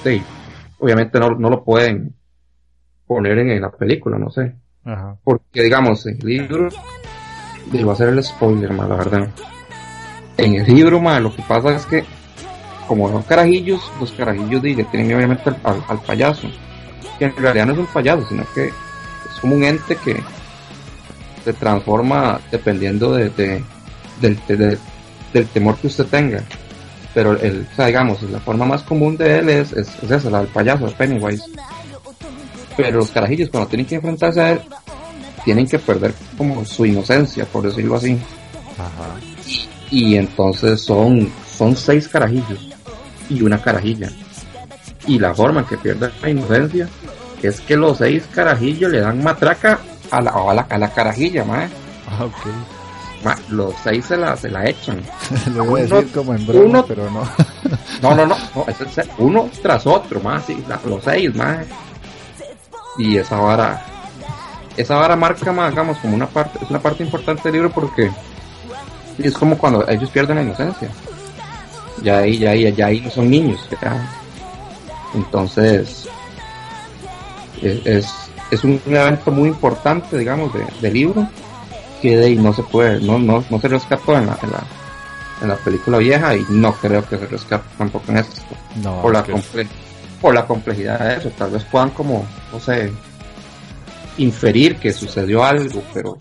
obviamente no, no lo pueden poner en, en la película, no sé. Ajá. Porque digamos, en el libro, va a ser el spoiler, ma, la verdad. En el libro, ma, lo que pasa es que, como son carajillos, los carajillos di, le tienen obviamente al, al- al payaso. Que en realidad no es un payaso, sino que es como un ente que se transforma dependiendo de, de- del, de- de- del temor que usted tenga. Pero el, o sea, digamos, la forma más común de él es, es, es esa, la del payaso, el Pennywise. Pero los carajillos cuando tienen que enfrentarse a él, tienen que perder como su inocencia, por decirlo así. Ajá. Y entonces son, son seis carajillos y una carajilla. Y la forma en que pierden la inocencia es que los seis carajillos le dan matraca a la, a la, a la carajilla, mae. Ah, ok. Ma, los seis se la, se la echan. Le voy a Uno- decir como en broma, uno- pero no. No, no, no, no es uno tras otro, más, sí, los seis, más. Y esa vara, esa vara marca, más, digamos, como una parte, es una parte importante del libro porque es como cuando ellos pierden la inocencia. Ya ahí, ya ahí, ya ahí no son niños, ya. Entonces, es, es, es un evento muy importante, digamos, de, del libro que de ahí no se puede, no, no, no se rescató en la, en la, en la película vieja y no creo que se rescate tampoco en esto No, por la comple- por la complejidad de eso tal vez puedan como no sé inferir que sucedió algo pero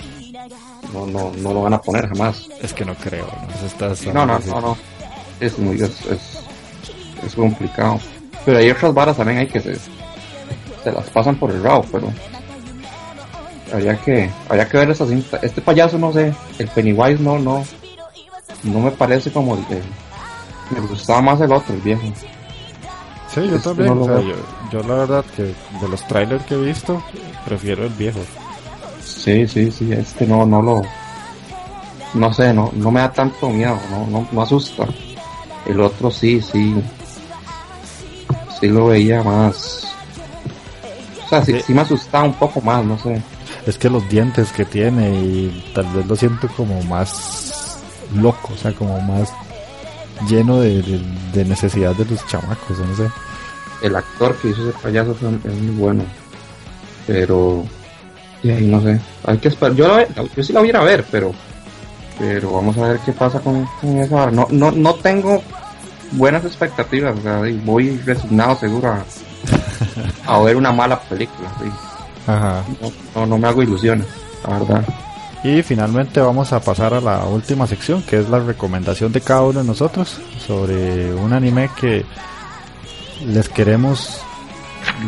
no no no lo van a poner jamás es que no creo. ¿no? Está- no no no no es muy es, es, es complicado pero hay otras varas también hay que se, se las pasan por el rabo pero habría que habría que ver esa cinta este payaso no sé el Pennywise no no no me parece como el, el- me gustaba más el otro el viejo Sí, yo Es- también. no lo o sea, veo. yo, yo la verdad que de los trailers que he visto, prefiero el viejo. Sí, sí, sí, este no, no lo, no sé, no, no me da tanto miedo, no, no, no asusta. El otro sí, sí, sí lo veía más, sea, sí, Sí. sí me asustaba un poco más, no sé. Es que los dientes que tiene y tal vez lo siento como más loco, o sea, como más lleno de, de, de necesidad de los chamacos, no sé. El actor que hizo ese payaso fue- es muy bueno, pero, y ahí no sé, hay que esperar, yo, la, yo sí la voy a ir a ver, pero, pero vamos a ver qué pasa con, con esa. No, no, no tengo buenas expectativas, o sea, voy resignado seguro a, a ver una mala película. ¿sí? Ajá. No, no, no me hago ilusiones, la verdad. Y finalmente vamos a pasar a la última sección, que es la recomendación de cada uno de nosotros sobre un anime que les queremos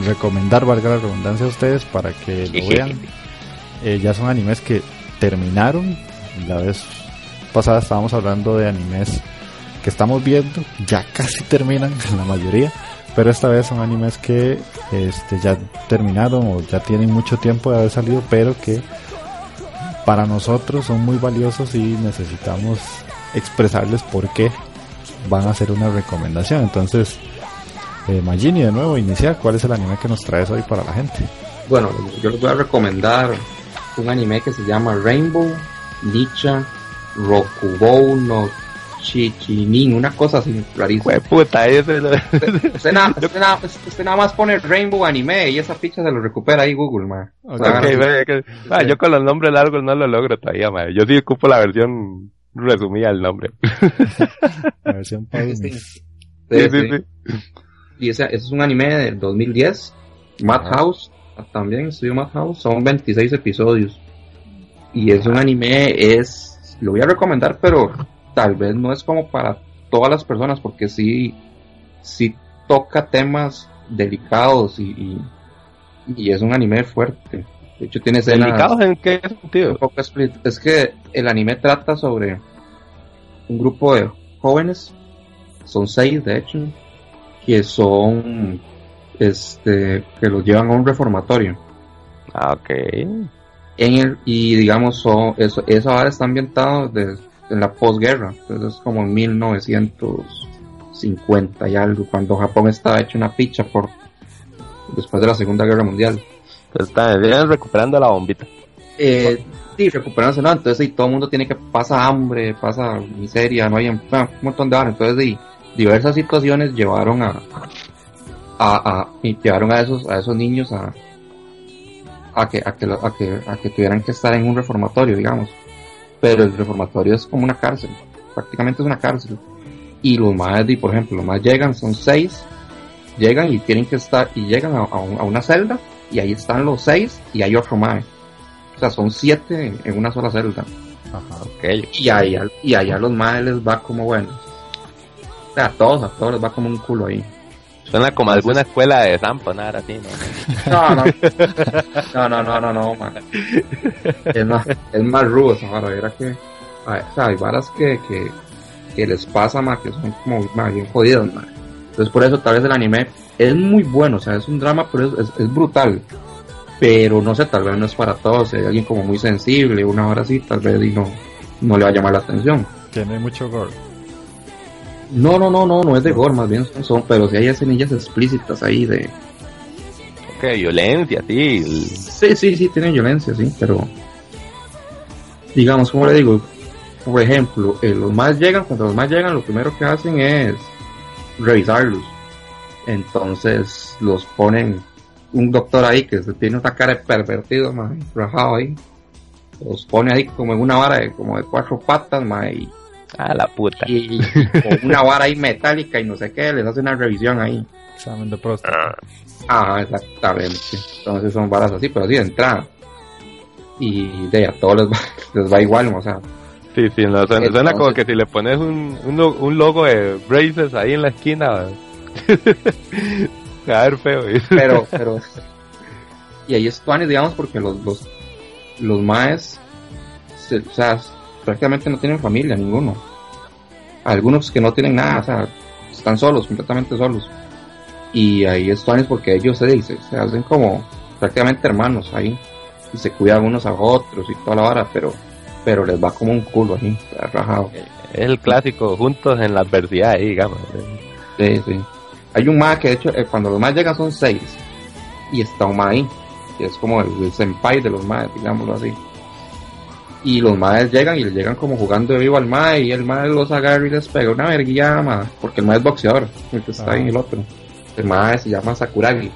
recomendar, valga la redundancia a ustedes, para que lo vean. Eh, ya son animes que terminaron. La vez pasada estábamos hablando de animes que estamos viendo, ya casi terminan la mayoría, pero esta vez son animes que este, ya terminaron o ya tienen mucho tiempo de haber salido, pero que para nosotros son muy valiosos y necesitamos expresarles por qué van a ser una recomendación. Entonces, eh, Magini, de nuevo, iniciar, ¿cuál es el anime que nos traes hoy para la gente? Bueno, yo les voy a recomendar un anime que se llama Rainbow Nicha Rokubou no Chichinin, una cosa así rarísima. puta, ese lo... usted, nada, usted, nada, usted nada más pone Rainbow Anime y esa ficha se lo recupera ahí Google, man. O sea, Ok, ve que- ah, yo con los nombres largos no lo logro todavía, madre. Yo sí ocupo la versión resumida del nombre. La versión. Sí, Sí, sí, sí, sí. sí. Y ese, ese es un anime del 2010. Madhouse, también estudió Madhouse, son 26 episodios. Y es un anime, es, lo voy a recomendar, pero tal vez no es como para todas las personas, porque sí, sí toca temas delicados y, y, y es un anime fuerte. De hecho tiene escenas ¿Delicados en qué sentido? Es que el anime trata sobre un grupo de jóvenes, son seis de hecho, que son, este, que los llevan a un reformatorio. Ah, ok. En el, y digamos, son, eso, eso ahora está ambientado de, en la posguerra, entonces es como en 1950 y algo, cuando Japón estaba hecho una picha por, después de la Segunda Guerra Mundial. Entonces están vienen recuperando la bombita. eh, sí, recuperándose, ¿no? Entonces sí, todo el mundo tiene que pasa hambre, pasa miseria, no hay un montón de horas. Entonces sí, diversas situaciones llevaron a, a, a y llevaron a esos a esos niños a a que a que, a que a que tuvieran que estar en un reformatorio, digamos. Pero el reformatorio es como una cárcel, prácticamente es una cárcel. Y los más, por ejemplo, los más llegan, son seis, llegan y tienen que estar, y llegan a, a un- a una celda, y ahí están los seis, y hay otro más. O sea, son siete en, una sola celda. Ajá. Ok. Y ahí, al- y allá los más les va como bueno. O sea, a todos, a todos les va como un culo ahí. Suena como alguna escuela de Zampa, nada así, ¿no? No, no. No, no, no, no, no, man. Es más, es más rudo esa vara, era que. ay, O sea, hay varas que, que, que les pasa, más que son como más bien jodidas, man. Entonces, por eso, tal vez el anime es muy bueno, o sea, es un drama, pero es, es, es brutal. Pero no sé, tal vez no es para todos. Si hay alguien como muy sensible, una hora así, tal vez y no, no le va a llamar la atención. Tiene mucho gore. No, no, no, no, no es de gore, más bien son, pero si hay escenillas explícitas ahí de. Ok, violencia, sí. Sí, sí, sí, tiene violencia, sí, pero. Digamos, como le digo, por ejemplo, eh, los más llegan, cuando los más llegan, lo primero que hacen es revisarlos. Entonces los ponen un doctor ahí que tiene una cara de pervertido, más rajado ahí. Los pone ahí como en una vara de, como de cuatro patas, ma, y, Ah, la puta. y- y con una vara ahí metálica y no sé qué, les hace una revisión ahí. Examen de próstata. Ajá, exactamente. Entonces son varas así, pero así de entrada. Y de a todos les va, les va igual, o sea. Sí, sí, no, suena, suena como que si le pones un, un, lo- un logo de Braces ahí en la esquina. va a ver feo. ¿eh? Pero, pero. Y ahí es tuanis, digamos, porque los, los, los maes, se- o sea, prácticamente no tienen familia, ninguno. Algunos que no tienen nada, o sea, están solos, completamente solos. Y ahí es porque ellos se, se, se hacen como prácticamente hermanos ahí. Y se cuidan unos a otros y toda la vara, pero, pero les va como un culo ahí, rajado. Es el clásico, juntos en la adversidad ahí, digamos. Sí, sí. Hay un más que de hecho eh, cuando los más llegan son seis y está un más ahí, que es como el, el senpai de los más, digámoslo así. Y los más llegan y le llegan como jugando de vivo al mae y el mae los agarra y les pega una verguilla, ma, porque el mae es boxeador, el que está Ah. el otro. El mae se llama Sakuragi.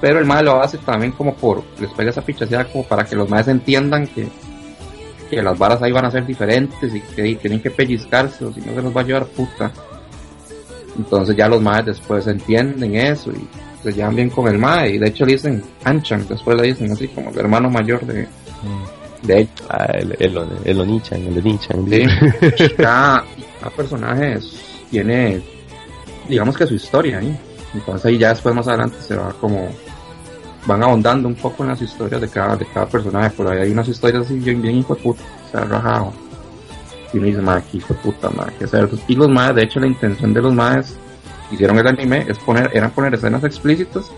Pero el mae lo hace también como por, les pega esa pichaseada como para que los maes entiendan que, que las varas ahí van a ser diferentes y que tienen que pellizcarse o si no se los va a llevar puta. Entonces ya los maes después entienden eso y se llevan bien con el mae, y de hecho le dicen Anchan, después le dicen así como el hermano mayor de, Mm. De hecho. Ah, el, el, el Onichan, el Onichan. Sí, cada, cada personaje tiene, digamos que su historia ahí. Entonces ahí ya después más adelante se va como, van ahondando un poco en las historias de cada, de cada personaje. Por ahí hay unas historias así bien, bien hijo de puta, se ha rajado. Y uno dice, madre, hijo de puta, madre, qué cerdos". Y los madres, de hecho la intención de los madres hicieron el anime es poner, eran poner escenas explícitas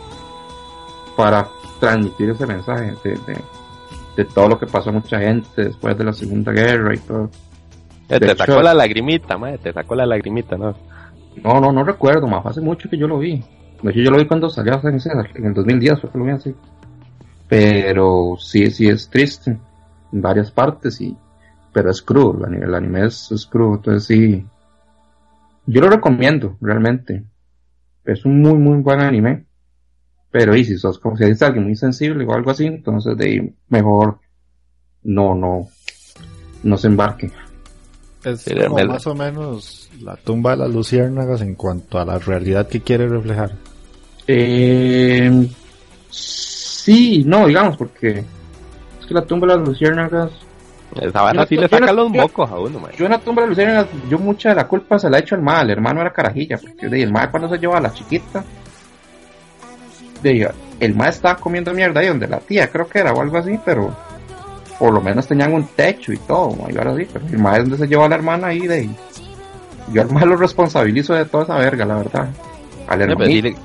para transmitir ese mensaje de, de todo lo que pasó a mucha gente después de la Segunda Guerra y todo. Eh, te hecho- sacó la lagrimita, madre, te sacó la lagrimita, ¿no? No, no, no recuerdo, más hace mucho que yo lo vi. De hecho, yo lo vi cuando salió en el 2010 fue que lo vi así. Pero sí, sí es triste en varias partes y, pero es crudo, el anime, el anime es, es crudo, entonces sí. Yo lo recomiendo, realmente. Es un muy, muy buen anime. Pero y si sos como si eres alguien muy sensible o algo así, entonces de ahí mejor no, no, no se embarque. Es como más o menos la tumba de las luciérnagas en cuanto a la realidad que quiere reflejar. Eh, sí, no, digamos, porque es que la tumba de las luciérnagas. Esa vara Yo sí le saca los yo- mocos a uno, madre. Yo en la tumba de las luciérnagas, yo mucha de la culpa se la he hecho al mal. El hermano era carajilla, porque de, el mal cuando se lleva a la chiquita, de, el mal estaba comiendo mierda ahí donde la tía, creo que era o algo así, pero por lo menos tenían un techo y todo, ¿no? y ahora sí, pero el es donde se llevó a la hermana ahí de. Yo al mal lo responsabilizo de toda esa verga, la verdad. Al Eh, pero sí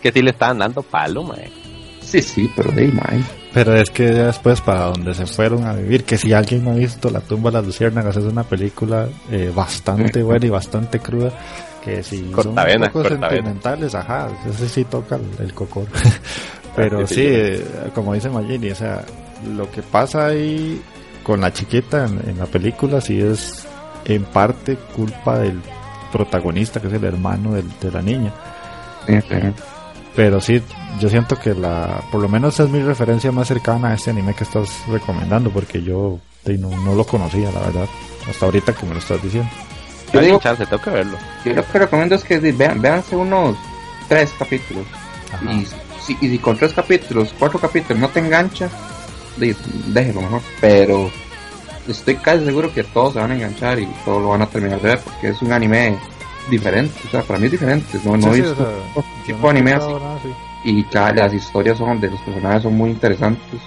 que sí le estaban dando palo, madre. Sí, sí, pero de mae. Pero es que ya después para donde se fueron a vivir, que si alguien no ha visto La tumba de las luciérnagas es una película eh, bastante buena y bastante cruda, que si son Cortavenas, un poco cortavenas. sentimentales, ajá, ese sí toca el, el cocor. Pero sí, sí, sí. eh, como dice Magini, o sea, lo que pasa ahí con la chiquita en, en la película sí es en parte culpa del protagonista, que es el hermano del- de la niña. Sí, sí. Pero sí, yo siento que la, por lo menos es mi referencia más cercana a este anime que estás recomendando, porque yo no, no lo conocía, la verdad, hasta ahorita que me lo estás diciendo. Yo digo- chance, tengo que verlo. Yo lo que recomiendo es que vean, véanse unos tres capítulos. Ajá. Y si, y si con tres capítulos, cuatro capítulos no te engancha, déjelo mejor. Pero estoy casi seguro que todos se van a enganchar y todos lo van a terminar de ver porque es un anime diferente. O sea, para mí es diferente. No, no Sí, he sí, visto o sea, tipo no de anime así. nada así. Y cada, las historias son de los personajes son muy interesantes.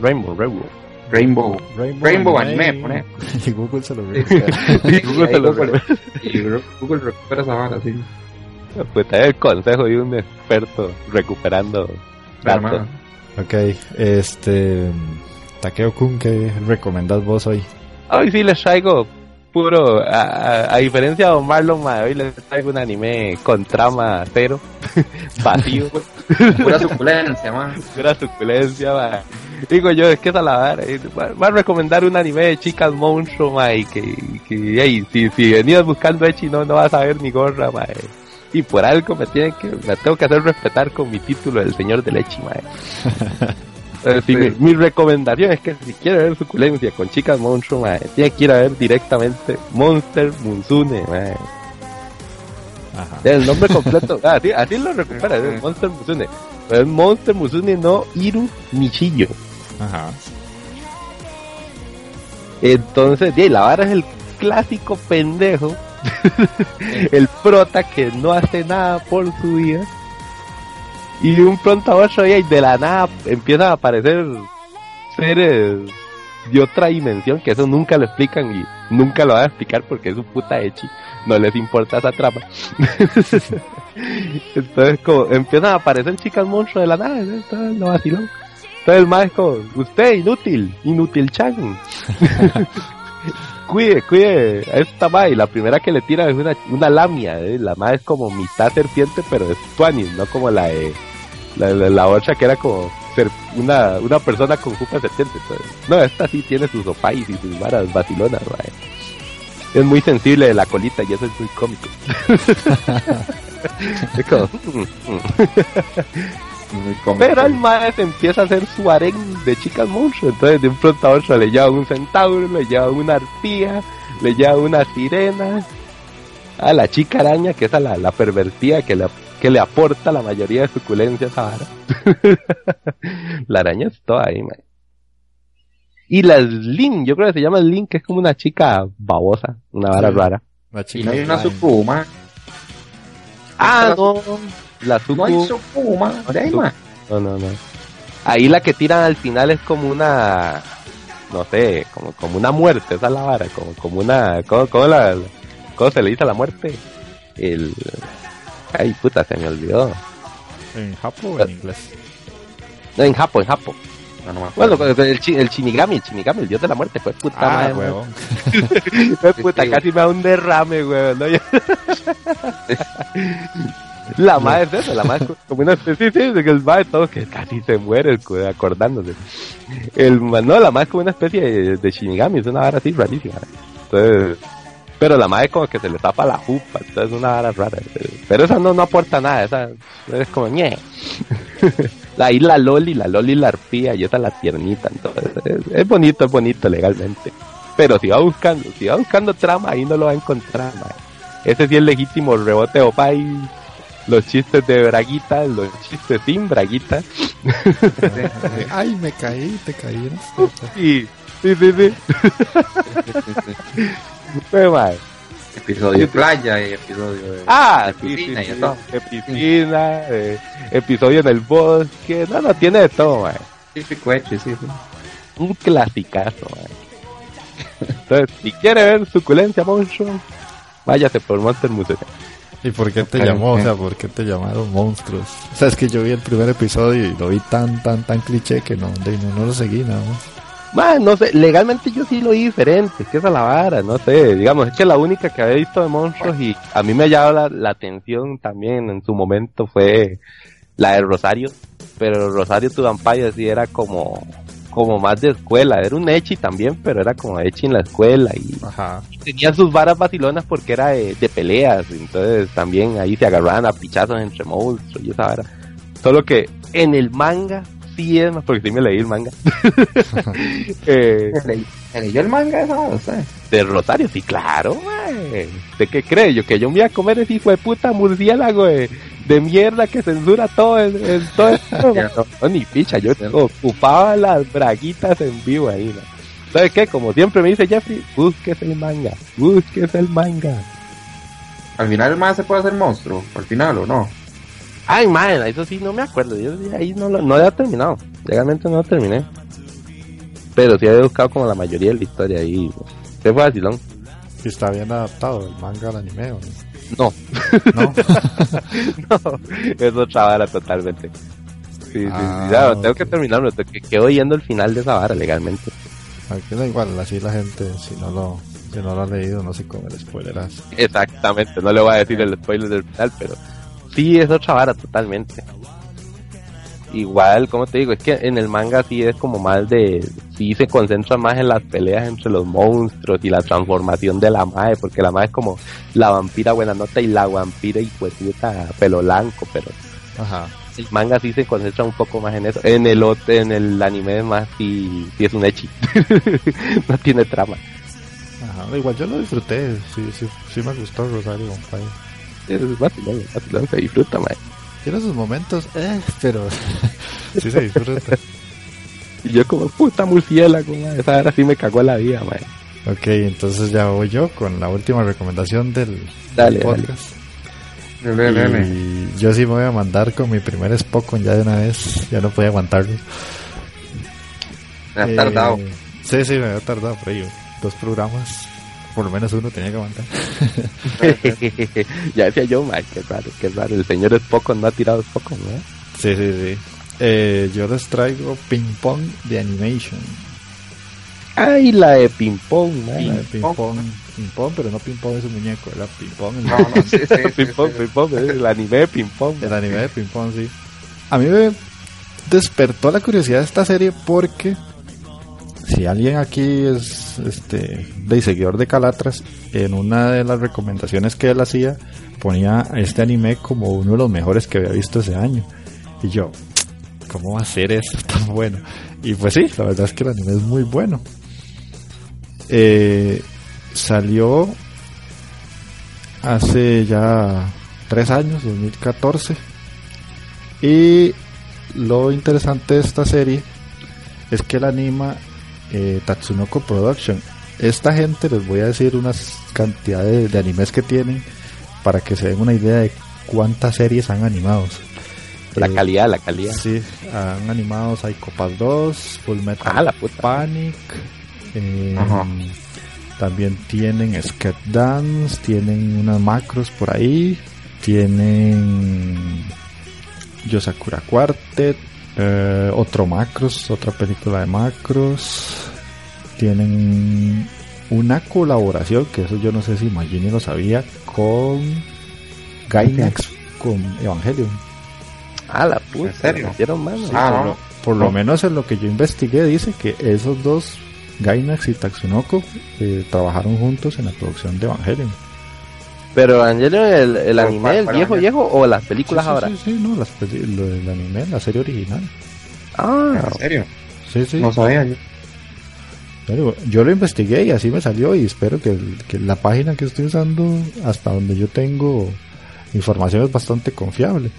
Rainbow, Rainbow. Rainbow. Rainbow, Rainbow anime, pone. Y Google se lo ve. Sí, Google se lo Google- y Google recupera esa vara, sí. Pues te doy el consejo de un experto recuperando datos. man, ok, este. Takeo Kun, ¿qué recomendás vos hoy? Hoy sí les traigo puro, a, a- a diferencia de Don Marlon, ma, hoy les traigo un anime con trama cero, vacío, Pura suculencia, man. pura suculencia, ma. Digo yo, es que esa la vara, va, a recomendar un anime de chicas monstruo, ma, y que, que ey, si, si venías buscando Echi no, no vas a ver ni gorra, ma. eh. Y por algo me tienen que, me tengo que hacer respetar con mi título del señor del Echi, ma. Eh, sí, mi, mi recomendación es que si quiere ver suculencia con chicas monstruo, mae, tiene que ir a ver directamente Monster Munsune, mae. Ajá. El nombre completo, ah, así, así lo recupera, es Monster Munsune. Pero es Monster Munsune no Iru Nichillo. Ajá. Entonces, yeah, la vara es el clásico pendejo, el prota que no hace nada por su vida. Y de un pronto a otro día y de la nada empiezan a aparecer seres de otra dimensión, que eso nunca lo explican y nunca lo van a explicar porque es un puta echi, no les importa esa trama. Entonces como empiezan a aparecer chicas monstruos de la nada, ¿no? Esto es lo vacilón. Entonces el más es como, usted inútil, inútil chan. cuide, cuide a esta ma y la primera que le tira es una, una lamia, ¿eh? la ma es como mitad serpiente pero es tuanis, no como la de la, la, la otra que era como ser una, una persona con jupa serpiente. Entonces, no, esta sí tiene sus opais y sus varas vacilonas. Es muy sensible de la colita y eso es muy cómico. es como, Pero el mae se empieza a hacer su harén de chicas monstruos. Entonces de un pronto a otro le lleva un centauro, le lleva una arpía, le lleva una sirena. a la chica araña, que es a la, la pervertida que le, que le aporta la mayoría de suculencia a esa vara. la araña es toda ahí, man. Y la Lin, yo creo que se llama Lin, que es como una chica babosa, una vara Sí. rara. La Y chica no hay una. Sukuma. Ah, no, la No hay Suku, Sukuma. Ahí, ma. no, no, no. Ahí la que tiran al final es como una, no sé, como, como una muerte, esa es la vara, como, como una, ¿cómo, cómo la, cómo se le dice a la muerte? El, ay puta, se me olvidó. ¿En Japón o en inglés? No, en Japón, en Japón. No, no me acuerdo. Bueno, el, chi- el Shinigami, el Shinigami, el dios de la muerte, fue puta Ah, madre, huevón. Fue puta, Sí. casi me da un derrame, weón. ¿no? la madre es eso, la madre es como una especie sí, que el madre todo que casi se muere el acordándose. El no, la madre es como una especie de, de Shinigami, es una vara así rarísima. Entonces, pero la madre como que se le tapa la jupa, entonces es una vara rara. Pero esa no, no aporta nada, esa es como ñe. Ahí la Loli, la Loli la arpía y esa la tiernita, entonces es, es bonito, es bonito legalmente. Pero si va buscando, si va buscando trama, ahí no lo va a encontrar, mae. Ese sí es legítimo rebote o los chistes de braguita, los chistes sin braguita. Ay, me caí, te caí. ¿no? Sí, sí, sí, sí. Fue mae. Episodio de playa y episodio de. Ah, de sí, sí, piscina y sí, de todo. de piscina, de episodio en el bosque, no, no, tiene de todo. Típico hecho, sí, sí. Un clasicazo, mae. Entonces, si quiere ver suculencia monstruo, váyase por Monster Museum. ¿Y por qué te llamó? O sea, ¿por qué te llamaron monstruos? O sea, es que yo vi el primer episodio y lo vi tan, tan, tan cliché que no, de, no, no lo seguí nada más. Man, no sé, legalmente yo sí lo vi diferente, es que esa es la vara, no sé, digamos, es que la única que había visto de monstruos y a mí me ha llamado la, la atención también en su momento fue la de Rosario, pero Rosario to Vampire sí era como, como más de escuela, era un Echi también, pero era como Echi en la escuela y Ajá. tenía sus varas vacilonas porque era de, de peleas, entonces también ahí se agarraban a pichazos entre monstruos y esa vara. Solo que en el manga sí es más, porque sí me leí el manga. eh, ¿Se ley- se leyó el manga esa o sea? de Rosario, sí, claro, güey. ¿De qué cree yo? Que yo me iba a comer ese hijo de puta murciélago de, de mierda que censura todo el, el- todo esto. No, no, ni picha, yo ocupaba las braguitas en vivo ahí, ¿no? ¿Sabes qué? Como siempre me dice Jeffrey, busques el manga, busques el manga. Al final el más se puede hacer monstruo. Al final o no. Ay, man, eso sí no me acuerdo. Yo sí ahí no lo no había terminado. Legalmente no lo terminé. Pero sí había buscado como la mayoría de la historia ahí. ¿Qué fue vacilón? Si está bien adaptado el manga al anime o No, no. ¿No? no, es otra vara totalmente. Sí, sí, Ah, sí, ya, tengo que terminarlo, te- que quedo yendo el final de esa vara legalmente. Aquí da igual, así la gente, si no lo, si no lo ha leído, no se come el spoileras. Exactamente, no le voy a decir el spoiler del final, pero sí es otra vara totalmente. Igual, como te digo, es que en el manga sí es como más de, sí se concentra más en las peleas entre los monstruos y la transformación de la madre, porque la madre es como la vampira buena nota y la vampira y pues pelo blanco, pero Ajá. el manga sí se concentra un poco más en eso. En el en el anime más sí, sí es un echi. no tiene trama. Ajá. Igual yo lo disfruté, sí, sí, sí me gustó Rosario Vampire. Es vacilón, vacilón, se disfruta, mae. Tiene sus momentos, eh, pero sí se disfruta. Y yo como puta murciélago, mae, esa ahora sí me cagó la vida, mae. ok, entonces ya voy yo con la última recomendación del, Dale, podcast. Dale, dale. Y yo sí me voy a mandar con mi primer Spokon ya de una vez, ya no podía aguantarlo. Me ha Eh, tardado. Sí, sí, me había tardado por ello. Dos programas, por lo menos uno tenía que aguantar. ya decía yo, mae, qué raro, qué raro. El señor es poco, no ha tirado poco, ¿no? Sí, sí, sí. Eh, yo les traigo Ping Pong de Animation. Ay, la de ping pong, mae. La de Ping Pong, Ping Pong, pero no Ping Pong es un muñeco, era Ping Pong. el- No, no, sí, sí, sí, Ping pong, ping pong, el anime de ping pong. El anime de Ping Pong, sí. A mí me despertó la curiosidad de esta serie porque si alguien aquí es este de seguidor de Calatras, en una de las recomendaciones que él hacía ponía este anime como uno de los mejores que había visto ese año. Y yo, ¿cómo va a ser eso tan bueno? Y pues sí, la verdad es que el anime es muy bueno. Eh, salió hace ya tres años, 2014. Y lo interesante de esta serie es que la anima eh, Tatsunoko Production. Esta gente, les voy a decir unas cantidades de, animes que tienen para que se den una idea de cuántas series han animado. La calidad, la calidad. Sí, han animado Psycho Pass 2, Full Metal Ah, la puta. Panic. eh, también tienen Skate Dance, tienen unas macros por ahí, tienen Yosakura Quartet, eh, otro macros, otra película de macros, tienen una colaboración, que eso yo no sé si Magini lo sabía, con Gainax, con Evangelion. Ah, la puta. ¿En serio? ¿me hicieron mano? Ah, por no. lo, por lo No. menos en lo que yo investigué dice que esos dos, Gainax y Tatsunoko, eh, trabajaron juntos en la producción de Evangelion. Pero Evangelion, el, el ¿Cuál- anime, el viejo, Evangelion? viejo o las películas Sí, sí, ahora. Sí, sí, no, las lo del anime, la serie original. Ah, ¿En serio? Sí, sí. No sabía yo. Pero yo lo investigué y así me salió y espero que, el- que la página que estoy usando, hasta donde yo tengo información, es bastante confiable.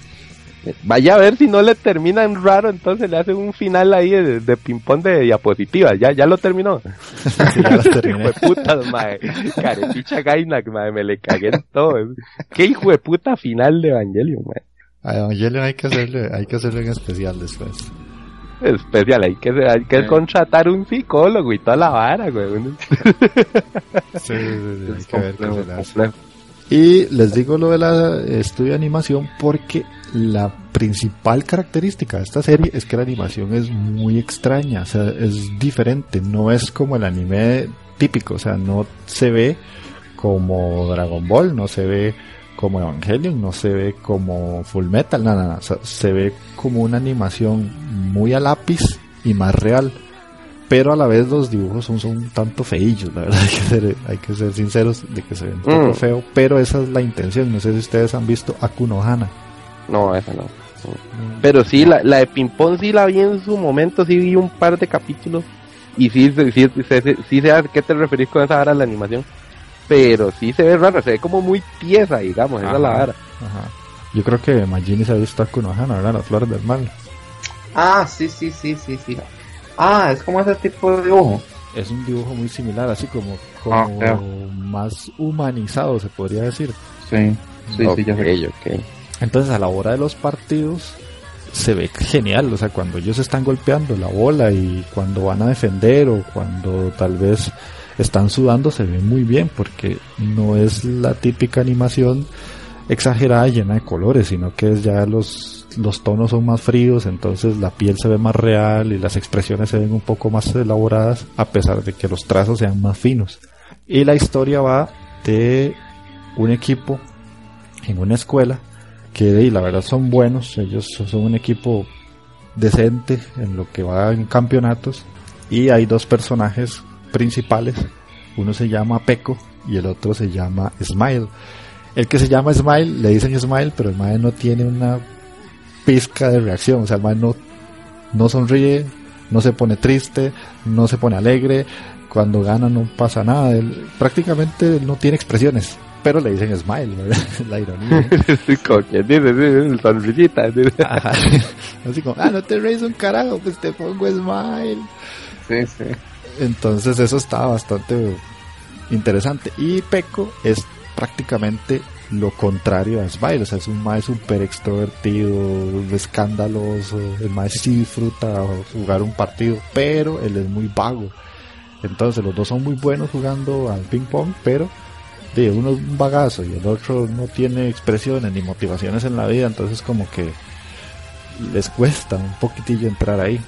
Vaya a ver si no le terminan raro, entonces le hacen un final ahí de, de ping-pong de diapositivas. Ya, ya lo terminó. Ya terminé. hijo de puta, mae. Carepicha Gainak, mae. Me le cagué en todo. Qué hijo de puta final de Evangelion, mae. A Evangelion hay que hacerle, hay que hacerlo en especial después. Especial, hay que, hay que Sí. contratar un psicólogo y toda la vara, güey. Sí, sí, sí, hay que ver qué se le hace. Y les digo lo de la estudio de animación porque la principal característica de esta serie es que la animación es muy extraña, o sea, es diferente, no es como el anime típico, o sea, no se ve como Dragon Ball, no se ve como Evangelion, no se ve como Full Metal, nada, nada, o sea, se ve como una animación muy a lápiz y más real. Pero a la vez los dibujos son, son un tanto feillos, la verdad hay que ser, hay que ser sinceros de que se ven un poco Mm. feo, pero esa es la intención, no sé si ustedes han visto Akuno Hana. No, esa no. Pero sí, la, la de ping-pong sí la vi en su momento, sí vi un par de capítulos. Y sí, sí, sí, sí, sí, sí sé a qué te referís con esa vara de la animación. Pero sí se ve raro, se ve como muy tiesa, digamos, esa es la vara. Ajá. Yo creo que Magini se ha visto Akuno Hana, ¿verdad? Las flores del mal. Ah, sí, sí, sí, sí, sí. Ah, es como ese tipo de dibujo. Es un dibujo muy similar, así como, Ah, como claro. más humanizado, se podría decir. Sí, sí, sí, ya sé. Ok, ok. Entonces a la hora de los partidos se ve genial, o sea, cuando ellos están golpeando la bola y cuando van a defender o cuando tal vez están sudando se ve muy bien porque no es la típica animación exagerada llena de colores, sino que es ya los, los tonos son más fríos, entonces la piel se ve más real y las expresiones se ven un poco más elaboradas a pesar de que los trazos sean más finos. Y la historia va de un equipo en una escuela que la verdad son buenos, ellos son un equipo decente en lo que va en campeonatos y hay dos personajes principales, uno se llama Peco y el otro se llama Smile. El que se llama Smile le dicen Smile, pero el mae no tiene una pizca de reacción, o sea, el mae no, no sonríe, no se pone triste, no se pone alegre, cuando gana no pasa nada, él prácticamente no tiene expresiones, pero le dicen Smile, ¿verdad? la ironía. Con quien dice. Ajá. Así como, ah, no te reís un carajo, pues te pongo smile. Sí, sí. Entonces eso estaba bastante interesante. Y Peco es prácticamente lo contrario a Smile. O sea, es un mae súper extrovertido, escandaloso. El mae sí disfruta jugar un partido, pero él es muy vago. Entonces los dos son muy buenos jugando al ping pong, pero de uno es un bagazo y el otro no tiene expresiones ni motivaciones en la vida, entonces como que les cuesta un poquitillo entrar ahí.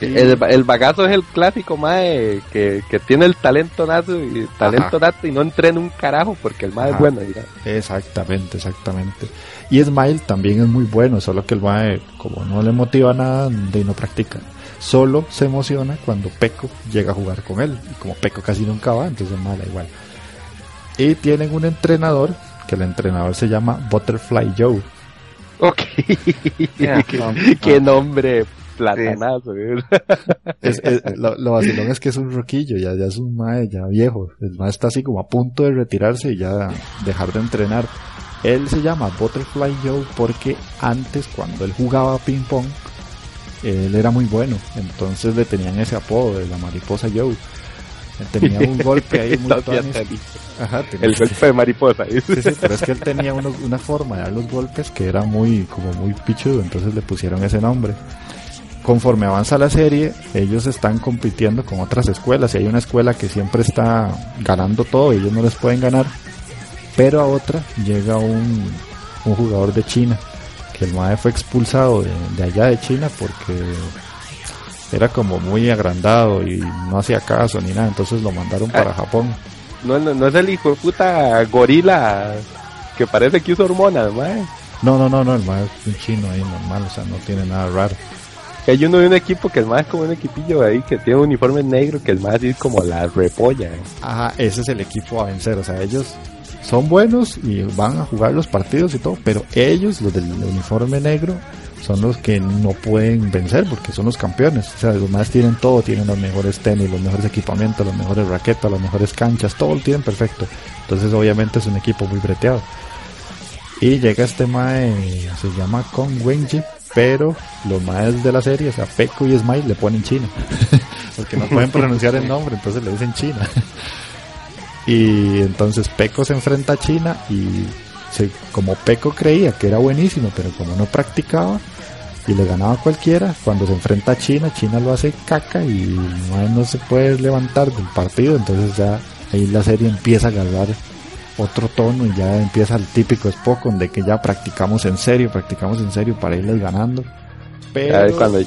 El, el bagazo es el clásico mae que, que tiene el talento nato y talento nato y no entrena un carajo porque el mae es Ajá. bueno. digamos. Exactamente, exactamente. Y Smile también es muy bueno, solo que el mae, como no le motiva nada, de no practica. Solo se emociona cuando Peco llega a jugar con él. Y como Peco casi nunca va, entonces el mae da igual. Y tienen un entrenador, que el entrenador se llama Butterfly Joe. Ok. Yeah, no, Qué nombre platanazo. Es, es- lo, lo vacilón es que es un roquillo, ya, ya es un mae ya viejo. El mae está así como a punto de retirarse y ya dejar de entrenar. Él se llama Butterfly Joe porque antes, cuando él jugaba ping pong, él era muy bueno. Entonces le tenían ese apodo de la mariposa Joe. Tenía un golpe ahí muy Ajá, El golpe de mariposa. Sí, sí, pero es que él tenía uno- una forma de dar los golpes que era muy, como muy pichudo, entonces le pusieron ese nombre. Conforme avanza la serie, ellos están compitiendo con otras escuelas y hay una escuela que siempre está ganando todo y ellos no les pueden ganar, pero a otra llega un, un jugador de China, que el MAE fue expulsado de, de allá de China porque era como muy agrandado y no hacía caso ni nada, entonces lo mandaron para Japón. No, no, no es el hijo de puta gorila que parece que usa hormonas, mae. No, no, no, no, el MAE es un chino ahí normal, o sea, no tiene nada raro. Que hay uno de un equipo que el más es como un equipillo ahí que tiene un uniforme negro que el más así es como la repolla. Ajá, ese es el equipo a vencer. O sea, ellos son buenos y van a jugar los partidos y todo, pero ellos, los del uniforme negro, son los que no pueden vencer porque son los campeones. O sea, los más tienen todo, tienen los mejores tenis, los mejores equipamientos, los mejores raquetas, las mejores canchas, todo lo tienen perfecto. Entonces, obviamente, es un equipo muy breteado. Y llega este mae, se llama Kong Wenji, pero los maes de la serie, o sea, Peco y Smile, le ponen China. Porque no pueden pronunciar el nombre, entonces le dicen China. Y entonces Peco se enfrenta a China y se, como Peco creía que era buenísimo, pero como no practicaba y le ganaba a cualquiera, cuando se enfrenta a China, China lo hace caca y no se puede levantar del partido, entonces ya ahí la serie empieza a agarrar otro tono y ya empieza el típico Spock de que ya practicamos en serio, practicamos en serio para irles ganando. Pero, cuando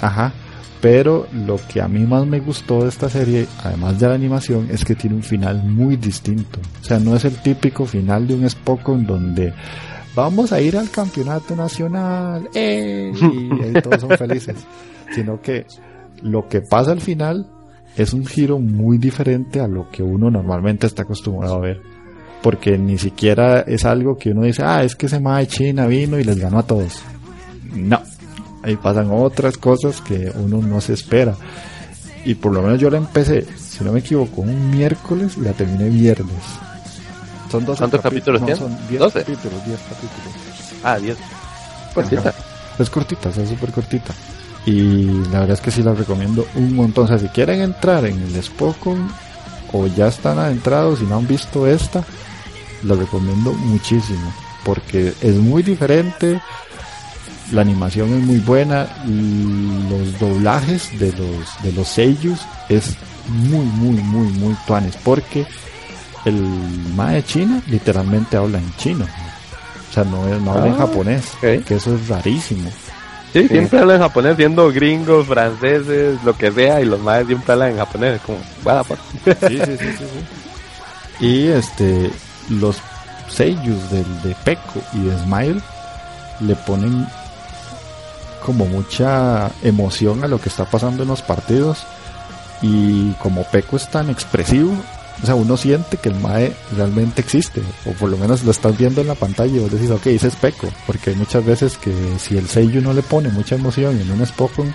Ajá. Pero lo que a mí más me gustó de esta serie, además de la animación, es que tiene un final muy distinto. O sea, no es el típico final de un Spock en donde vamos a ir al campeonato nacional ¡eh! y todos son felices. Sino que lo que pasa al final es un giro muy diferente a lo que uno normalmente está acostumbrado a ver. Porque ni siquiera es algo que uno dice, ah, es que ese de China vino y les ganó a todos. No, ahí pasan otras cosas que uno no se espera. Y por lo menos yo la empecé, si no me equivoco, un miércoles y la terminé viernes. Son 12 ¿Cuántos capítulos no, tiene? son 10 12. capítulos, 10 capítulos. Ah, 10. Cortita. Es cortita, es súper cortita. Y la verdad es que sí la recomiendo un montón. O sea, si quieren entrar en el Spokon o ya están adentrados y no han visto esta, la recomiendo muchísimo. Porque es muy diferente, la animación es muy buena, y los doblajes de los de los sellos es muy, muy, muy, muy tuanes. Porque el ma de China literalmente habla en chino. O sea, no, no habla en Ah, japonés, que eso es rarísimo. Sí, siempre hablan en japonés, siendo gringos, franceses, lo que sea, y los más siempre hablan en japonés, como, what the fuck? Sí, sí, sí, sí, sí. Y este, los sellos del de Peco y de Smile le ponen como mucha emoción a lo que está pasando en los partidos y como Peco es tan expresivo, o sea, uno siente que el Mae realmente existe, o por lo menos lo estás viendo en la pantalla y vos decís, ok, ese es Peco, porque hay muchas veces que si el sello no le pone mucha emoción en un Spokon,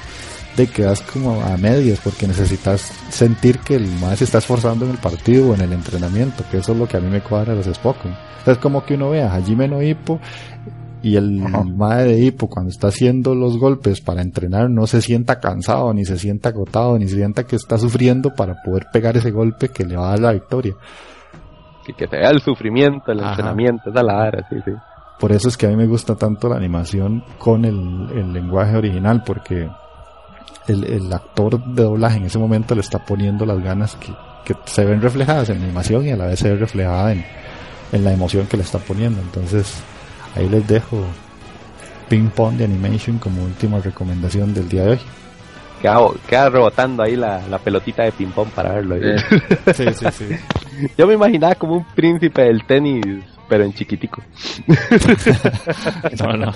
de quedas como a medias, porque necesitas sentir que el Mae se está esforzando en el partido o en el entrenamiento, que eso es lo que a mí me cuadra de los Spokon. Es como que uno vea a Hajime no Hippo y el Ajá. mae de Hippo cuando está haciendo los golpes para entrenar no se sienta cansado, ni se sienta agotado, ni se sienta que está sufriendo para poder pegar ese golpe que le va a dar la victoria. Que, que se vea el sufrimiento, el Ajá. entrenamiento, esa la vara, sí, sí. Por eso es que a mí me gusta tanto la animación con el, el lenguaje original, porque el, el actor de doblaje en ese momento le está poniendo las ganas que, que se ven reflejadas en la animación y a la vez se ve reflejada en, en la emoción que le está poniendo. Entonces, ahí les dejo Ping Pong de Animation como última recomendación del día de hoy. Queda, queda rebotando ahí la, la pelotita de ping pong para verlo. Eh, Sí, sí, sí. Yo me imaginaba como un príncipe del tenis, pero en chiquitico. No, no.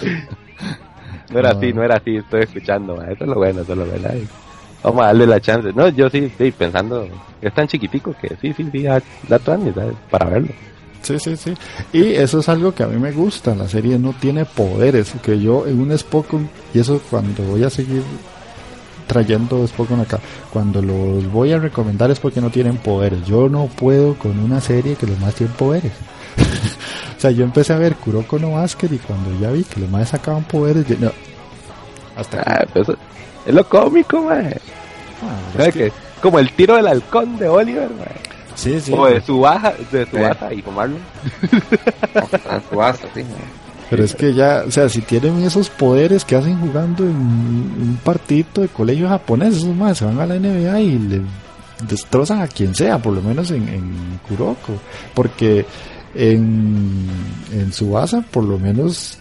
No era No. así, no era así, estoy escuchando, eso es lo bueno, eso es lo bueno. Ay, Vamos a darle la chance. No, yo sí, sí, pensando, es tan chiquitico que sí, sí, sí, da, da para verlo. Sí, sí, sí. Y eso es algo que a mí me gusta. La serie no tiene poderes. Que yo en un Spokon, y eso cuando voy a seguir trayendo Spoken acá. Cuando los voy a recomendar es porque no tienen poderes. Yo no puedo con una serie que los más tienen poderes. o sea, yo empecé a ver Kuroko no Basket y cuando ya vi que los más sacaban poderes, no. Hasta ah, pues, es lo cómico, man. Ah, que... Como el tiro del halcón de Oliver, man. Sí, sí. O de su baja, de su baja y tomarlo. su baja, sí. Pero es que ya, o sea, si tienen esos poderes que hacen jugando en un partito de colegio japonés, esos más se van a la NBA y le destrozan a quien sea, por lo menos en, en Kuroko. Porque en, en Subasa, por lo menos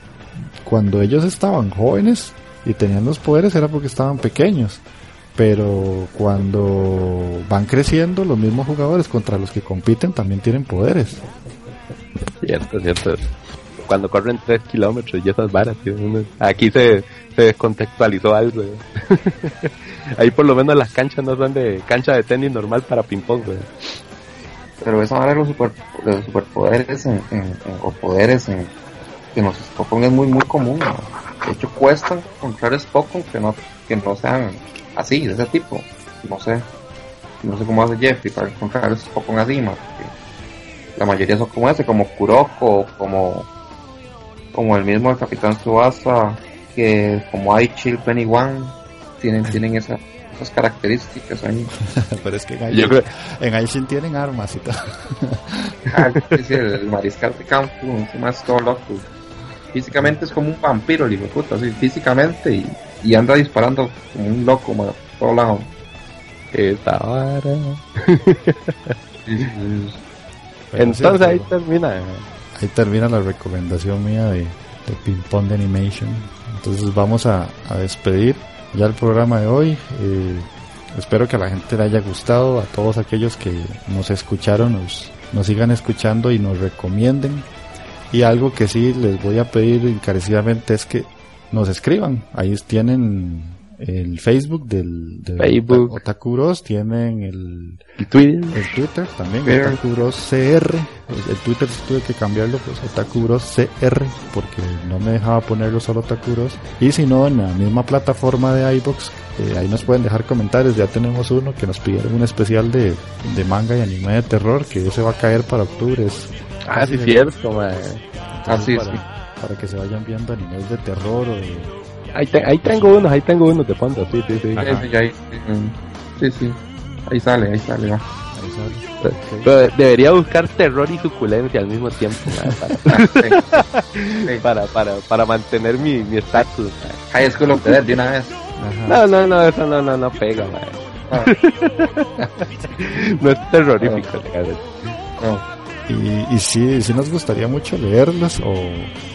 cuando ellos estaban jóvenes y tenían los poderes era porque estaban pequeños. Pero cuando van creciendo, los mismos jugadores contra los que compiten también tienen poderes. Cierto, cierto cuando corren 3 kilómetros y esas varas. Aquí se, se descontextualizó algo. Ahí por lo menos las canchas no son de cancha de tenis normal para ping-pong. Pero vara de los, super, los superpoderes en, o poderes en, que nos Pokémon es muy muy común. De hecho cuesta encontrar Pokémon que no, que no sean así, de ese tipo. No sé. No sé cómo hace Jeffrey para encontrar esos Pokémon así, más. La mayoría son como ese, como Kuroko, como como el mismo el Capitán Subasa, que como Aichi, Penny One, tienen, tienen esas características ahí. Pero es que en creo... en tienen armas y todo. ah, el, mariscal de campo, más todo loco. Físicamente es como un vampiro, el hijo puta, así, físicamente, y, y anda disparando como un loco por todos lados. Esa vara. Entonces ahí termina ahí termina la recomendación mía de, de Ping Pong de Animation. Entonces vamos a, despedir ya el programa de hoy. Eh, espero que a la gente le haya gustado, a todos aquellos que nos escucharon, nos, nos sigan escuchando y nos recomienden. Y algo que sí les voy a pedir encarecidamente es que nos escriban. Ahí tienen el Facebook del, Facebook. Otakuros, tienen el, Twitter, el Twitter también, Otakuros CR, el, Twitter tuve que cambiarlo, pues Otakuros CR, porque no me dejaba ponerlo solo Otakuros, y si no, en la misma plataforma de iBox, eh, ahí nos pueden dejar comentarios, ya tenemos uno que nos pidieron un especial de, de manga y anime de terror, que ese va a caer para octubre. Es, ah, sí, cierto, man. Así para, para que se vayan viendo animes de terror o Ahí, ahí tengo unos, ahí tengo unos de fondo, sí, sí, sí. Ahí, sí, sí. Ahí sale, ahí sale, va. Pero debería buscar terror y suculencia al mismo tiempo para, para, para, mantener mi estatus. High School of the de una vez. No, no, no, eso no, no, no pega, ah. no es terrorífico, no. Y, y sí, sí nos gustaría mucho leerlos o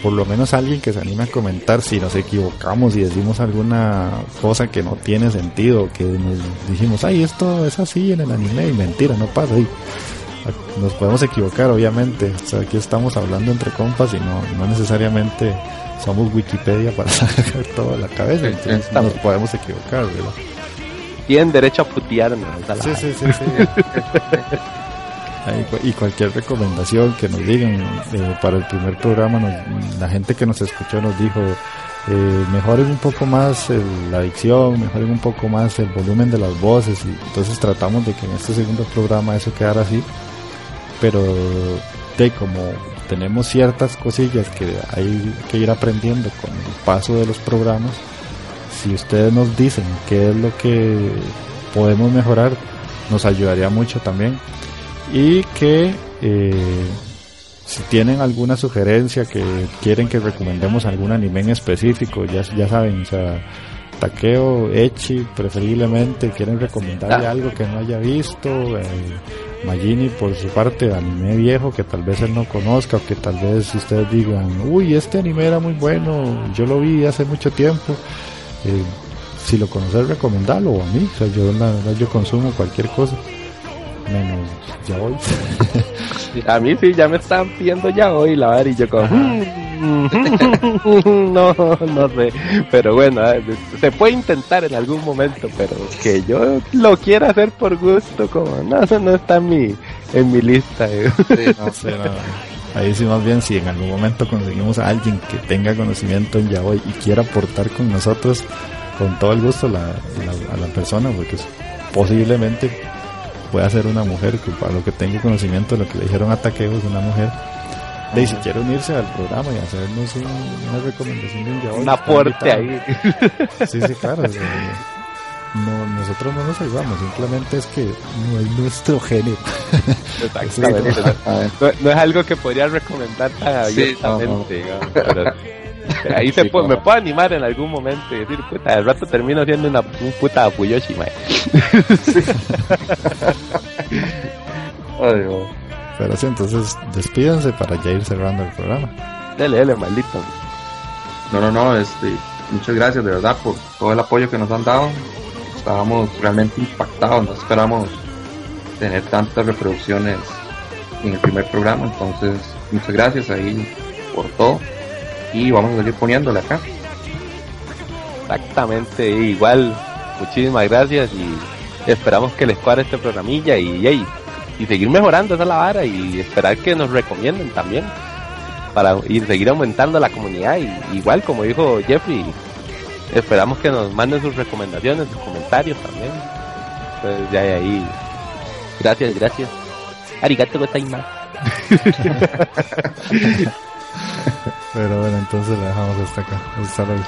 por lo menos alguien que se anime a comentar si nos equivocamos y decimos alguna cosa que no tiene sentido, que nos dijimos, ay, esto es así en el anime y mentira, no pasa. Y nos podemos equivocar, obviamente. O sea, aquí estamos hablando entre compas y no, no necesariamente somos Wikipedia para sacar toda la cabeza, entonces nos podemos equivocar, ¿verdad? Tienen derecho a putearnos. Sí, sí, sí, sí. y cualquier recomendación que nos digan eh, para el primer programa la gente que nos escuchó nos dijo eh, mejoren un poco más la adicción mejoren un poco más el volumen de las voces y entonces tratamos de que en este segundo programa eso quedara así pero de como tenemos ciertas cosillas que hay que ir aprendiendo con el paso de los programas si ustedes nos dicen qué es lo que podemos mejorar nos ayudaría mucho también y que eh, si tienen alguna sugerencia que quieren que recomendemos algún anime en específico, ya, ya saben, o sea, Takeo, Echi, preferiblemente, quieren recomendarle ah. algo que no haya visto, eh, Magini por su parte, anime viejo que tal vez él no conozca, o que tal vez ustedes digan, uy, este anime era muy bueno, yo lo vi hace mucho tiempo, eh, si lo conoces, recomendarlo, a mí, o sea, yo, yo consumo cualquier cosa menos ya hoy. a mí sí, ya me están pidiendo ya hoy la verdad y yo como... Mm, no, no sé. Pero bueno, se puede intentar en algún momento, pero que yo lo quiera hacer por gusto, como no, eso no está en mi, en mi lista. Eh. Ahí sí, más bien, si en algún momento conseguimos a alguien que tenga conocimiento en Yaoi y quiera aportar con nosotros, con todo el gusto la, a la persona, porque posiblemente pueda ser una mujer, que para lo que tengo conocimiento de lo que le dijeron a Taqueo es una mujer. Y si quiere unirse al programa y hacernos una recomendación de un Un aporte ahí. Sí, sí, claro. no, nosotros no nos ayudamos, simplemente es que no es nuestro género. Exactamente. no, es algo que podría recomendar tan abiertamente, ahí se puede, me puedo animar en algún momento y decir, puta, al rato termino siendo una, un puta Fuyoshi, mae. Pero sí, entonces despídense para ya ir cerrando el programa. Dele, dele, maldito. No, no, no, este, muchas gracias de verdad por todo el apoyo que nos han dado. Estábamos realmente impactados, no esperamos tener tantas reproducciones en el primer programa, entonces muchas gracias ahí por todo y vamos a seguir poniéndole acá. Exactamente, igual, muchísimas gracias y esperamos que les cuadre este programilla y, y seguir mejorando esa la vara y esperar que nos recomienden también para ir seguir aumentando la comunidad y igual como dijo Jeffrey esperamos que nos manden sus recomendaciones sus comentarios también. Entonces ya ahí gracias gracias. Arigato gozaimasu Pero bueno, entonces la dejamos hasta acá. Hasta luego.